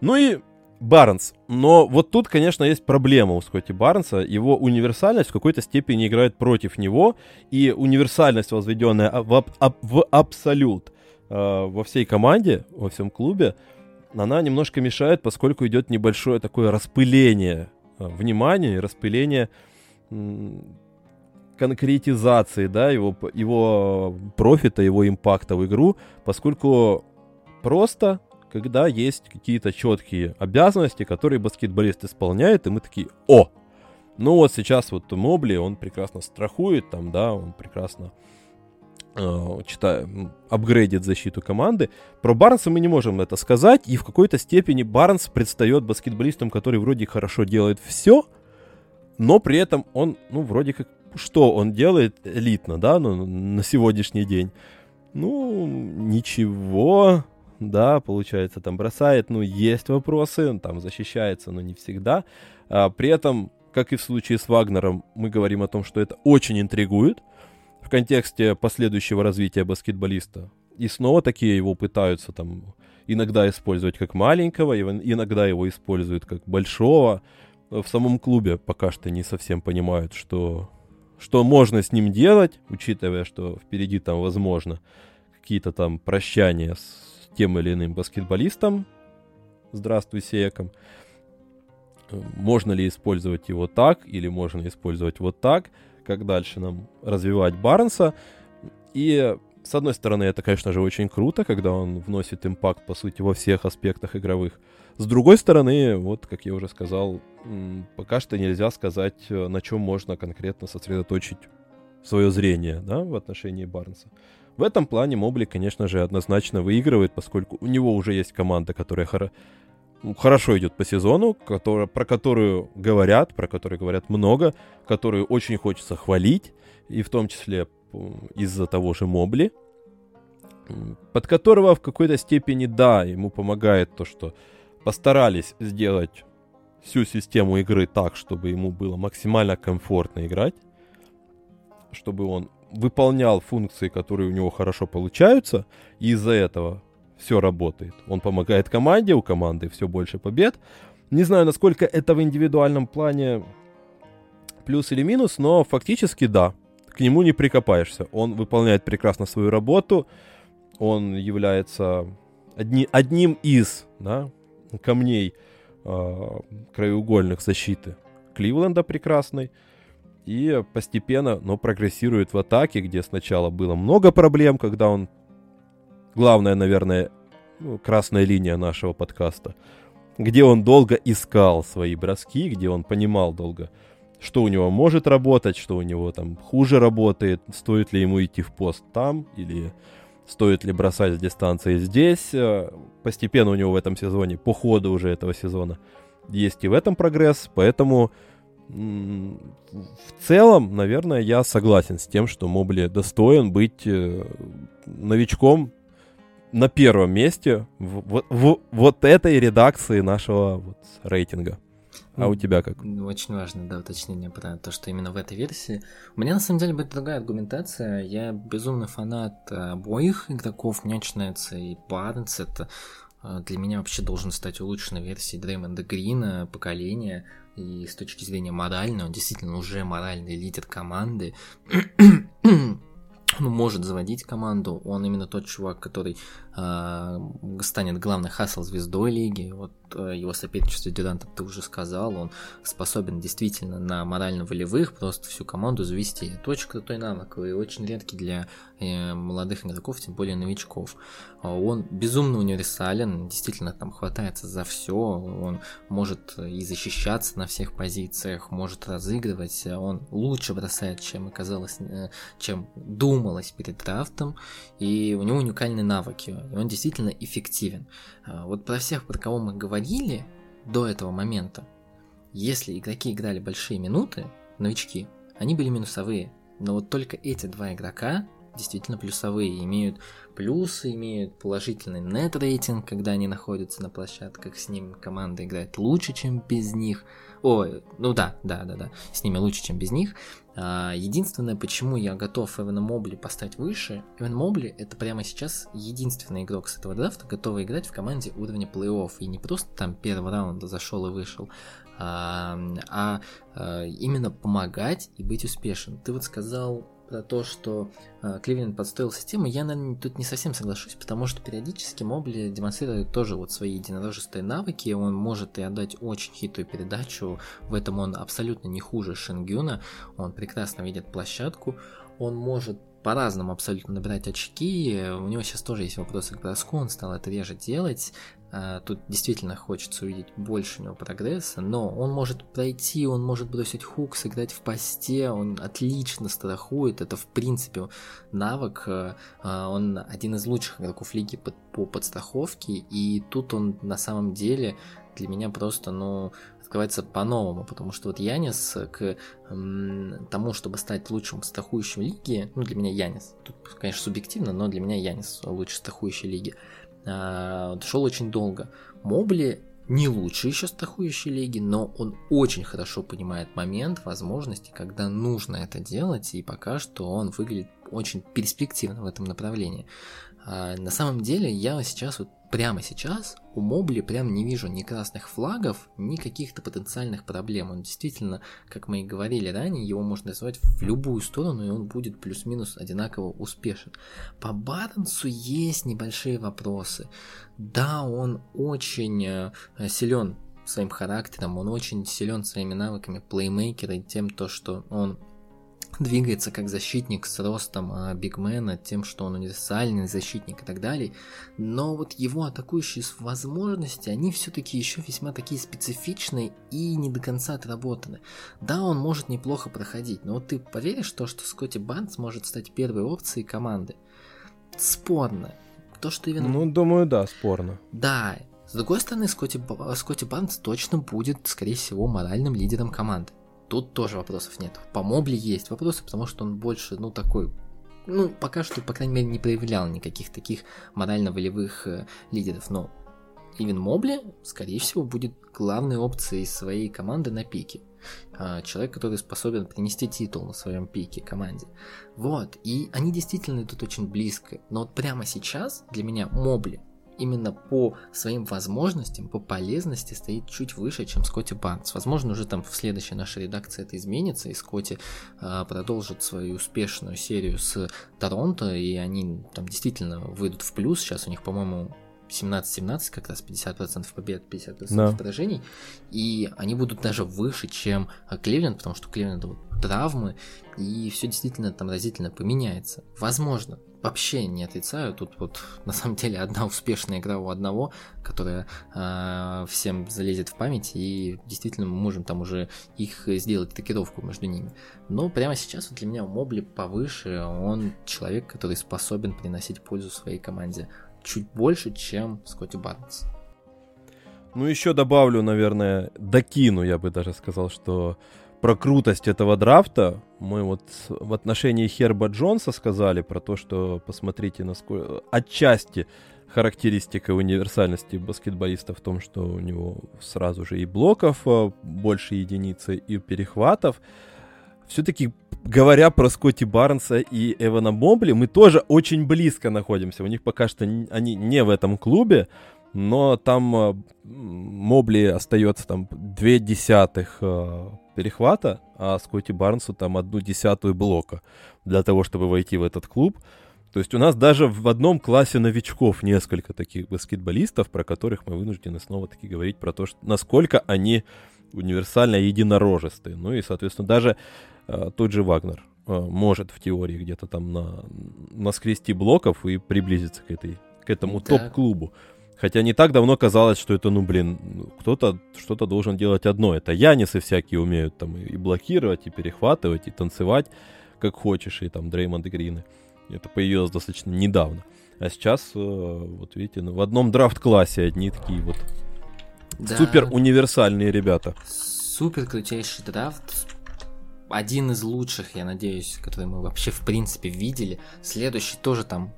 Ну и Барнс. Но вот тут, конечно, есть проблема у Скотти Барнса. Его универсальность в какой-то степени играет против него. И универсальность, возведенная в, аб- аб- в абсолют э, во всей команде, во всем клубе, она немножко мешает, поскольку идет небольшое такое распыление э, внимания и распыление конкретизации, да, его, его профита, его импакта в игру, поскольку просто когда есть какие-то четкие обязанности, которые баскетболист исполняет, и мы такие, о, ну вот сейчас вот Мобли, он прекрасно страхует там, да, он прекрасно э, читает, апгрейдит защиту команды. Про Барнса мы не можем это сказать, и в какой-то степени Барнс предстает баскетболистом, который вроде хорошо делает все, но при этом он, ну, вроде как, что он делает элитно, да, ну, на сегодняшний день? Ну, ничего, да, получается, там бросает, ну, есть вопросы, там защищается, но не всегда. А, при этом, как и в случае с Вагнером, мы говорим о том, что это очень интригует в контексте последующего развития баскетболиста. И снова такие его пытаются там иногда использовать как маленького, иногда его используют как большого. В самом клубе пока что не совсем понимают, что, что можно с ним делать, учитывая, что впереди там возможно какие-то там прощания с тем или иным баскетболистом. Здравствуй, Секом. Можно ли использовать его так, или можно использовать вот так, как дальше нам развивать Барнса. И с одной стороны, это, конечно же, очень круто, когда он вносит импакт, по сути, во всех аспектах игровых. С другой стороны, вот, как я уже сказал, пока что нельзя сказать, э, на чем можно конкретно сосредоточить свое зрение, да, в отношении Барнса. В этом плане Мобли, конечно же, однозначно выигрывает, поскольку у него уже есть команда, которая хоро... Ну, хорошо идет по сезону, которая, про которую говорят, про которую говорят много, которую очень хочется хвалить, и в том числе из-за того же Мобли, под которого в какой-то степени, да, ему помогает то, что постарались сделать всю систему игры так, чтобы ему было максимально комфортно играть, чтобы он выполнял функции, которые у него хорошо получаются, и из-за этого все работает. Он помогает команде, у команды все больше побед. Не знаю, насколько это в индивидуальном плане плюс или минус, но фактически да к нему не прикопаешься. Он выполняет прекрасно свою работу, он является одни, одним из да, камней э, краеугольных защиты Кливленда прекрасной. И постепенно, но прогрессирует в атаке, где сначала было много проблем, когда он... Главная, наверное, ну, красная линия нашего подкаста. Где он долго искал свои броски, где он понимал долго, что у него может работать, что у него там хуже работает, стоит ли ему идти в пост там, или стоит ли бросать с дистанции здесь. Э, постепенно у него в этом сезоне, по ходу уже этого сезона, есть и в этом прогресс, поэтому в целом, наверное, я согласен с тем, что Мобли достоин быть э, новичком на первом месте в, в, в вот этой редакции нашего вот рейтинга. А у тебя как? Очень важно, да, уточнение про то, что именно в этой версии. У меня на самом деле будет другая аргументация. Я безумный фанат обоих игроков. Мне очень нравится и Барнс. Это а, для меня вообще должен стать улучшенной версией Дреймонда Грина поколения. И с точки зрения моральной, он действительно уже моральный лидер команды. он может заводить команду, он именно тот чувак, который э, станет главной хасл-звездой лиги. Вот его соперничество с ты уже сказал, он способен действительно на морально-волевых просто всю команду завести. Это очень крутой навык и очень редкий для э, молодых игроков, тем более новичков. А он безумно универсален, действительно там хватается за все, он может и защищаться на всех позициях, может разыгрывать, он лучше бросает, чем оказалось, э, чем думалось перед драфтом, и у него уникальные навыки, и он действительно эффективен. А вот про всех, про кого мы говорили до этого момента, если игроки играли большие минуты, новички, они были минусовые. Но вот только эти два игрока действительно плюсовые, имеют плюсы, имеют положительный нет рейтинг, когда они находятся на площадках, с ними команда играет лучше, чем без них. Ой, ну да, да, да, да, с ними лучше, чем без них. А, единственное, почему я готов Эвана Мобли поставить выше, Эван Мобли это прямо сейчас единственный игрок с этого драфта, готовый играть в команде уровня плей-офф. И не просто там первого раунда зашел и вышел, а, а, а именно помогать и быть успешен. Ты вот сказал то, что э, Кливленд подстроил систему, я, наверное, тут не совсем соглашусь, потому что периодически Мобли демонстрирует тоже вот свои единорожистые навыки, он может и отдать очень хитрую передачу, в этом он абсолютно не хуже Шенгюна, он прекрасно видит площадку, он может по-разному абсолютно набирать очки. У него сейчас тоже есть вопросы к броску, он стал это реже делать. А, тут действительно хочется увидеть больше у него прогресса, но он может пройти, он может бросить хук, сыграть в посте, он отлично страхует, это в принципе навык, а, а, он один из лучших игроков лиги по подстраховке, и тут он на самом деле для меня просто, ну, открывается по-новому, потому что вот Янис к тому, чтобы стать лучшим страхующим лиги, ну для меня Янис, тут, конечно, субъективно, но для меня Янис лучший страхующий лиги, шел очень долго. Мобли не лучший еще страхующий лиги, но он очень хорошо понимает момент, возможности, когда нужно это делать, и пока что он выглядит очень перспективно в этом направлении. А, на самом деле, я сейчас, вот прямо сейчас, у Мобли прям не вижу ни красных флагов, ни каких-то потенциальных проблем. Он действительно, как мы и говорили ранее, его можно назвать в любую сторону, и он будет плюс-минус одинаково успешен. По Барнсу есть небольшие вопросы. Да, он очень э, силен своим характером, он очень силен своими навыками плеймейкера и тем, то, что он двигается как защитник с ростом а, бигмена, тем, что он универсальный защитник и так далее. Но вот его атакующие возможности, они все-таки еще весьма такие специфичные и не до конца отработаны. Да, он может неплохо проходить, но вот ты поверишь в то, что Скотти Банс может стать первой опцией команды? Спорно. То, что именно... Ну, думаю, да, спорно. Да. С другой стороны, Скотти, Скотти Банс точно будет, скорее всего, моральным лидером команды. Тут тоже вопросов нет. По Мобли есть вопросы, потому что он больше, ну, такой ну, пока что, по крайней мере, не проявлял никаких таких морально-волевых э, лидеров, но Ивен Мобли, скорее всего, будет главной опцией своей команды на пике. А, человек, который способен принести титул на своем пике команде. Вот, и они действительно идут очень близко. Но вот прямо сейчас для меня Мобли именно по своим возможностям, по полезности стоит чуть выше, чем Скотти Барнс. Возможно, уже там в следующей нашей редакции это изменится, и Скотти э, продолжит свою успешную серию с Торонто, и они там действительно выйдут в плюс. Сейчас у них, по-моему, 17-17, как раз 50% побед, 50% да. поражений. И они будут даже выше, чем Кливленд, потому что у Кливленда вот травмы, и все действительно там разительно поменяется. Возможно, вообще не отрицаю. Тут вот на самом деле одна успешная игра у одного, которая э, всем залезет в память, и действительно мы можем там уже их сделать такировку между ними. Но прямо сейчас вот для меня Мобли повыше, он человек, который способен приносить пользу своей команде чуть больше, чем Скотти Барнс. Ну, еще добавлю, наверное, докину, я бы даже сказал, что про крутость этого драфта мы вот в отношении Херба Джонса сказали про то, что посмотрите, насколько отчасти характеристика универсальности баскетболиста в том, что у него сразу же и блоков а, больше единицы, и перехватов. Все-таки говоря про Скотти Барнса и Эвана Мобли, мы тоже очень близко находимся. У них пока что они не в этом клубе, но там а, Мобли остается там две десятых а, перехвата, а Скотти Барнсу там одну десятую блока для того, чтобы войти в этот клуб. То есть у нас даже в одном классе новичков несколько таких баскетболистов, про которых мы вынуждены снова-таки говорить про то, что, насколько они универсально единорожистые. Ну и, соответственно, даже э, тот же Вагнер э, может в теории где-то там на, наскрести блоков и приблизиться к, этой, к этому да. топ-клубу. Хотя не так давно казалось, что это, ну, блин, кто-то что-то должен делать одно. Это Янисы всякие умеют там и блокировать, и перехватывать, и танцевать, как хочешь, и там Дреймонд Грины. Это появилось достаточно недавно. А сейчас, э, вот видите, ну, в одном драфт-классе одни такие вот да. супер универсальные ребята. Супер крутейший драфт. Один из лучших, я надеюсь, который мы вообще в принципе видели. Следующий тоже там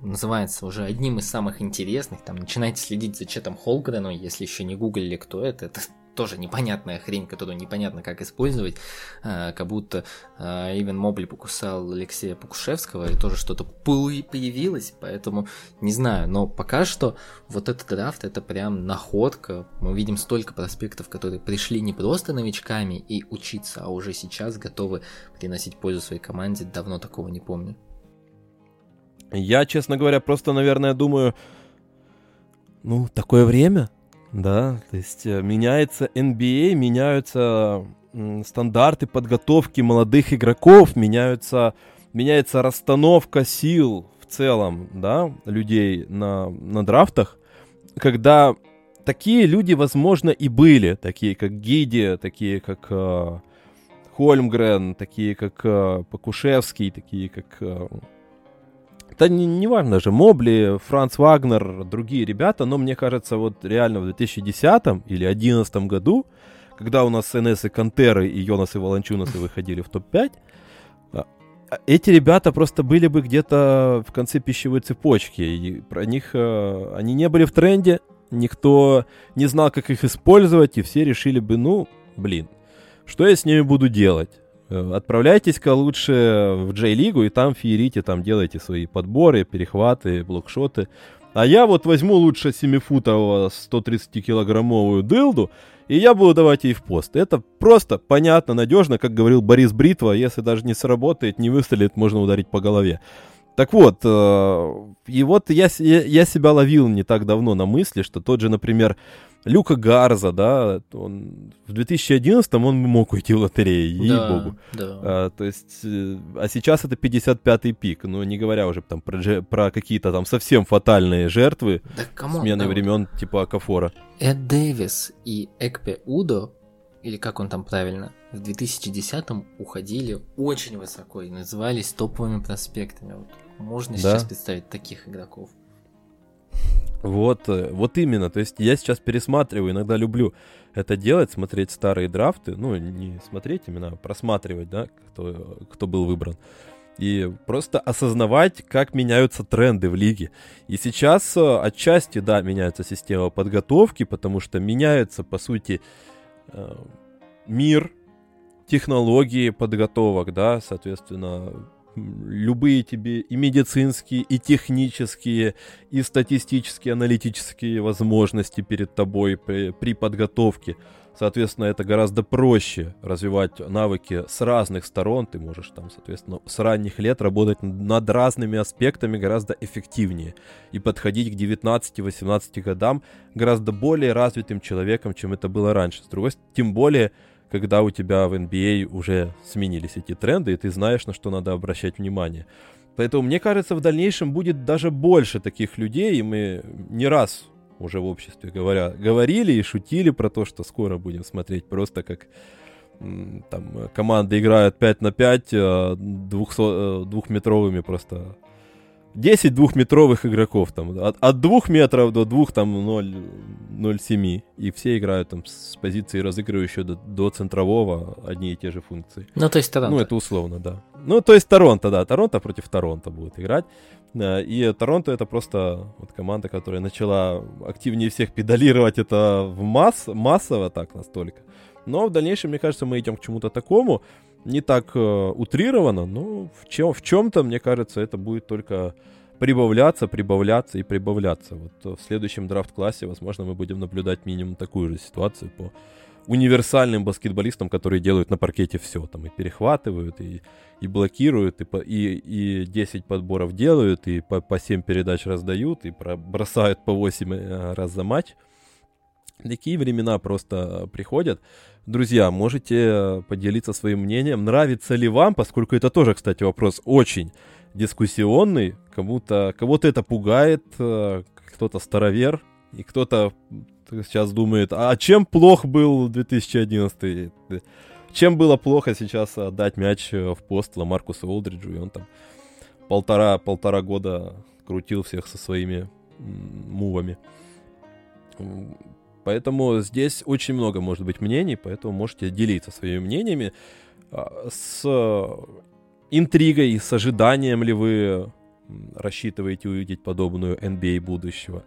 называется уже одним из самых интересных. Там начинайте следить за Четом Холгреном, если еще не гуглили, кто это. Это тоже непонятная хрень, которую непонятно как использовать, а, как будто Ивен Мобли покусал Алексея Покушевского, и тоже что-то появилось, поэтому не знаю, но пока что вот этот драфт это прям находка, мы видим столько проспектов, которые пришли не просто новичками и учиться, а уже сейчас готовы приносить пользу своей команде, давно такого не помню. Я, честно говоря, просто, наверное, думаю, ну, такое время, да, то есть э, меняется NBA, меняются стандарты подготовки молодых игроков, меняются, меняется расстановка сил в целом, да, людей на, на драфтах, когда такие люди, возможно, и были, такие как Гиди, такие как э, Хольмгрен, такие как э, Покушевский, такие как э, да не, не важно же, Мобли, Франц Вагнер, другие ребята, но мне кажется, вот реально в 2010 или 2011 году когда у нас НС и Кантеры и Йонас и Волончунасы выходили в топ-5, а, а эти ребята просто были бы где-то в конце пищевой цепочки. И про них э, они не были в тренде, никто не знал, как их использовать, и все решили бы, ну, блин, что я с ними буду делать? Э, отправляйтесь-ка лучше в J-лигу и там феерите, там делайте свои подборы, перехваты, блокшоты. А я вот возьму лучше 7-футового 130-килограммовую дылду, и я буду давать ей в пост. Это просто, понятно, надежно, как говорил Борис Бритва, если даже не сработает, не выстрелит, можно ударить по голове. Так вот, э, и вот я, я, я себя ловил не так давно на мысли, что тот же, например, Люка Гарза, да, он в 2011 он мог уйти в лотерею, ей-богу. Да. А, то есть, э, а сейчас это 55-й pick, ну, не говоря уже там про, про какие-то там совсем фатальные жертвы да, come on, смены да, времен типа Окафора. Эд Дэвис и Экпе Удо, или как он там правильно, в 2010-м уходили очень высоко и назывались топовыми prospect ами. Вот можно да. сейчас представить таких игроков. Вот, э, вот именно. То есть я сейчас пересматриваю, иногда люблю это делать, смотреть старые драфты. Ну, не смотреть именно, а просматривать, да, кто, кто был выбран. И просто осознавать, как меняются тренды в лиге. И сейчас э, отчасти, да, меняется система подготовки, потому что меняется, по сути, э, мир, технологии подготовок, да, соответственно, любые тебе и медицинские, и технические, и статистические, аналитические возможности перед тобой при, при подготовке. Соответственно, это гораздо проще развивать навыки с разных сторон. Ты можешь там, соответственно, с ранних лет работать над разными аспектами гораздо эффективнее и подходить к 19-18 годам гораздо более развитым человеком, чем это было раньше. С другой стороны, тем более когда у тебя в NBA а уже сменились эти тренды, и ты знаешь, на что надо обращать внимание. Поэтому, мне кажется, в дальнейшем будет даже больше таких людей, и мы не раз уже в обществе говоря, говорили и шутили про то, что скоро будем смотреть просто как там команды играют 5 на 5 200, двухметровыми просто 10 двухметровых игроков, там, от, от 2 метров до 2, там, 0,7. И все играют там с позиции разыгрывающего до, до центрового одни и те же функции. Ну, то есть Торонто. Ну, это условно, да. Ну, то есть Торонто, да. Торонто против Торонто будет играть. И Торонто это просто вот команда, которая начала активнее всех педалировать это в масс, массово так настолько. Но в дальнейшем, мне кажется, мы идем к чему-то такому не так э, утрировано, но в, чем, в чем-то, мне кажется, это будет только прибавляться, прибавляться и прибавляться. Вот э, в следующем драфт-классе, возможно, мы будем наблюдать минимум такую же ситуацию по универсальным баскетболистам, которые делают на паркете все, там и перехватывают, и, и блокируют, и, по, и, и 10 подборов делают, и по, по 7 передач раздают, и про, бросают по 8 э, раз за матч. Такие времена просто приходят. Друзья, можете поделиться своим мнением, нравится ли вам, поскольку это тоже, кстати, вопрос очень дискуссионный. Кому-то, кого-то это пугает, э, кто-то старовер, и кто-то сейчас думает, а чем плох был 2011? Чем было плохо сейчас отдать мяч в пост Ламаркусу Олдриджу, и он там полтора, полтора года крутил всех со своими мувами. Поэтому здесь очень много может быть мнений, поэтому можете делиться своими мнениями а, с интригой, с ожиданием ли вы рассчитываете увидеть подобную NBA будущего.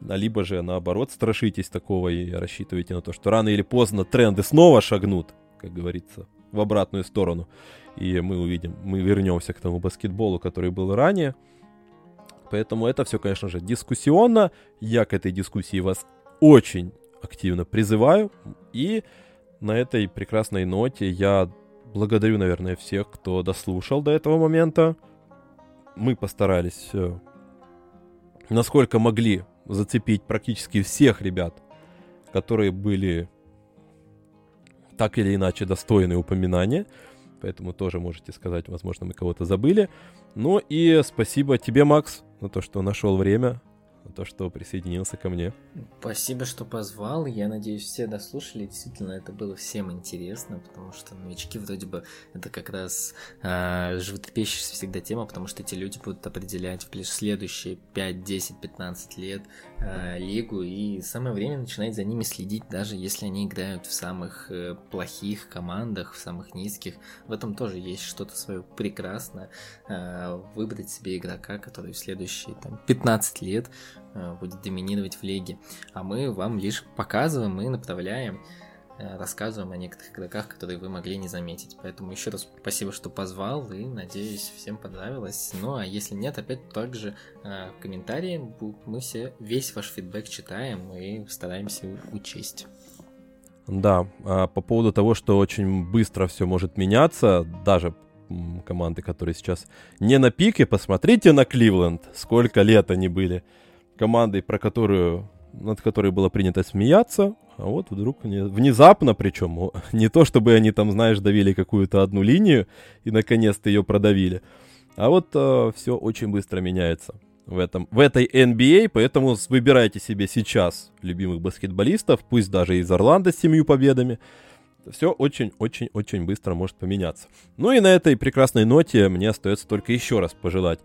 Либо же наоборот страшитесь такого и рассчитываете на то, что рано или поздно тренды снова шагнут, как говорится, в обратную сторону. И мы увидим, мы вернемся к тому баскетболу, который был ранее. Поэтому это все, конечно же, дискуссионно. Я к этой дискуссии вас очень активно призываю. И на этой прекрасной ноте я благодарю, наверное, всех, кто дослушал до этого момента. Мы постарались, э, насколько могли, зацепить практически всех ребят, которые были так или иначе достойны упоминания. Поэтому тоже можете сказать, возможно, мы кого-то забыли. Ну и спасибо тебе, Макс, за то, что нашел время то, что присоединился ко мне. Спасибо, что позвал. Я надеюсь, все дослушали. Действительно, это было всем интересно, потому что новички вроде бы это как раз э, животрепещущая всегда тема, потому что эти люди будут определять в следующие 5, 10, 15 лет э, лигу, и самое время начинать за ними следить, даже если они играют в самых э, плохих командах, в самых низких. В этом тоже есть что-то свое прекрасное. Э, выбрать себе игрока, который в следующие там, 15 лет будет доминировать в лиге. А мы вам лишь показываем и направляем, э, рассказываем о некоторых игроках, которые вы могли не заметить. Поэтому еще раз спасибо, что позвал, и надеюсь, всем понравилось. Ну а если нет, опять также э, в комментарии мы все весь ваш фидбэк читаем и стараемся учесть. Да, а по поводу того, что очень быстро все может меняться, даже команды, которые сейчас не на пике, посмотрите на Кливленд, сколько лет они были командой, про которую, над которой было принято смеяться, а вот вдруг внезапно, причем не то, чтобы они там, знаешь, давили какую-то одну линию и наконец-то ее продавили, а вот э, все очень быстро меняется в, этом, в этой NBA, поэтому выбирайте себе сейчас любимых баскетболистов, пусть даже из Орландо с семью победами. Все очень-очень-очень быстро может поменяться. Ну и на этой прекрасной ноте мне остается только еще раз пожелать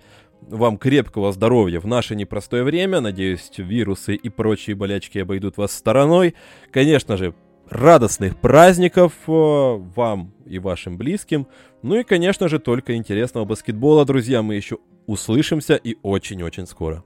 вам крепкого здоровья в наше непростое время. Надеюсь, вирусы и прочие болячки обойдут вас стороной. Конечно же, радостных праздников э, вам и вашим близким. Ну и, конечно же, только интересного баскетбола, друзья. Мы еще услышимся и очень-очень скоро.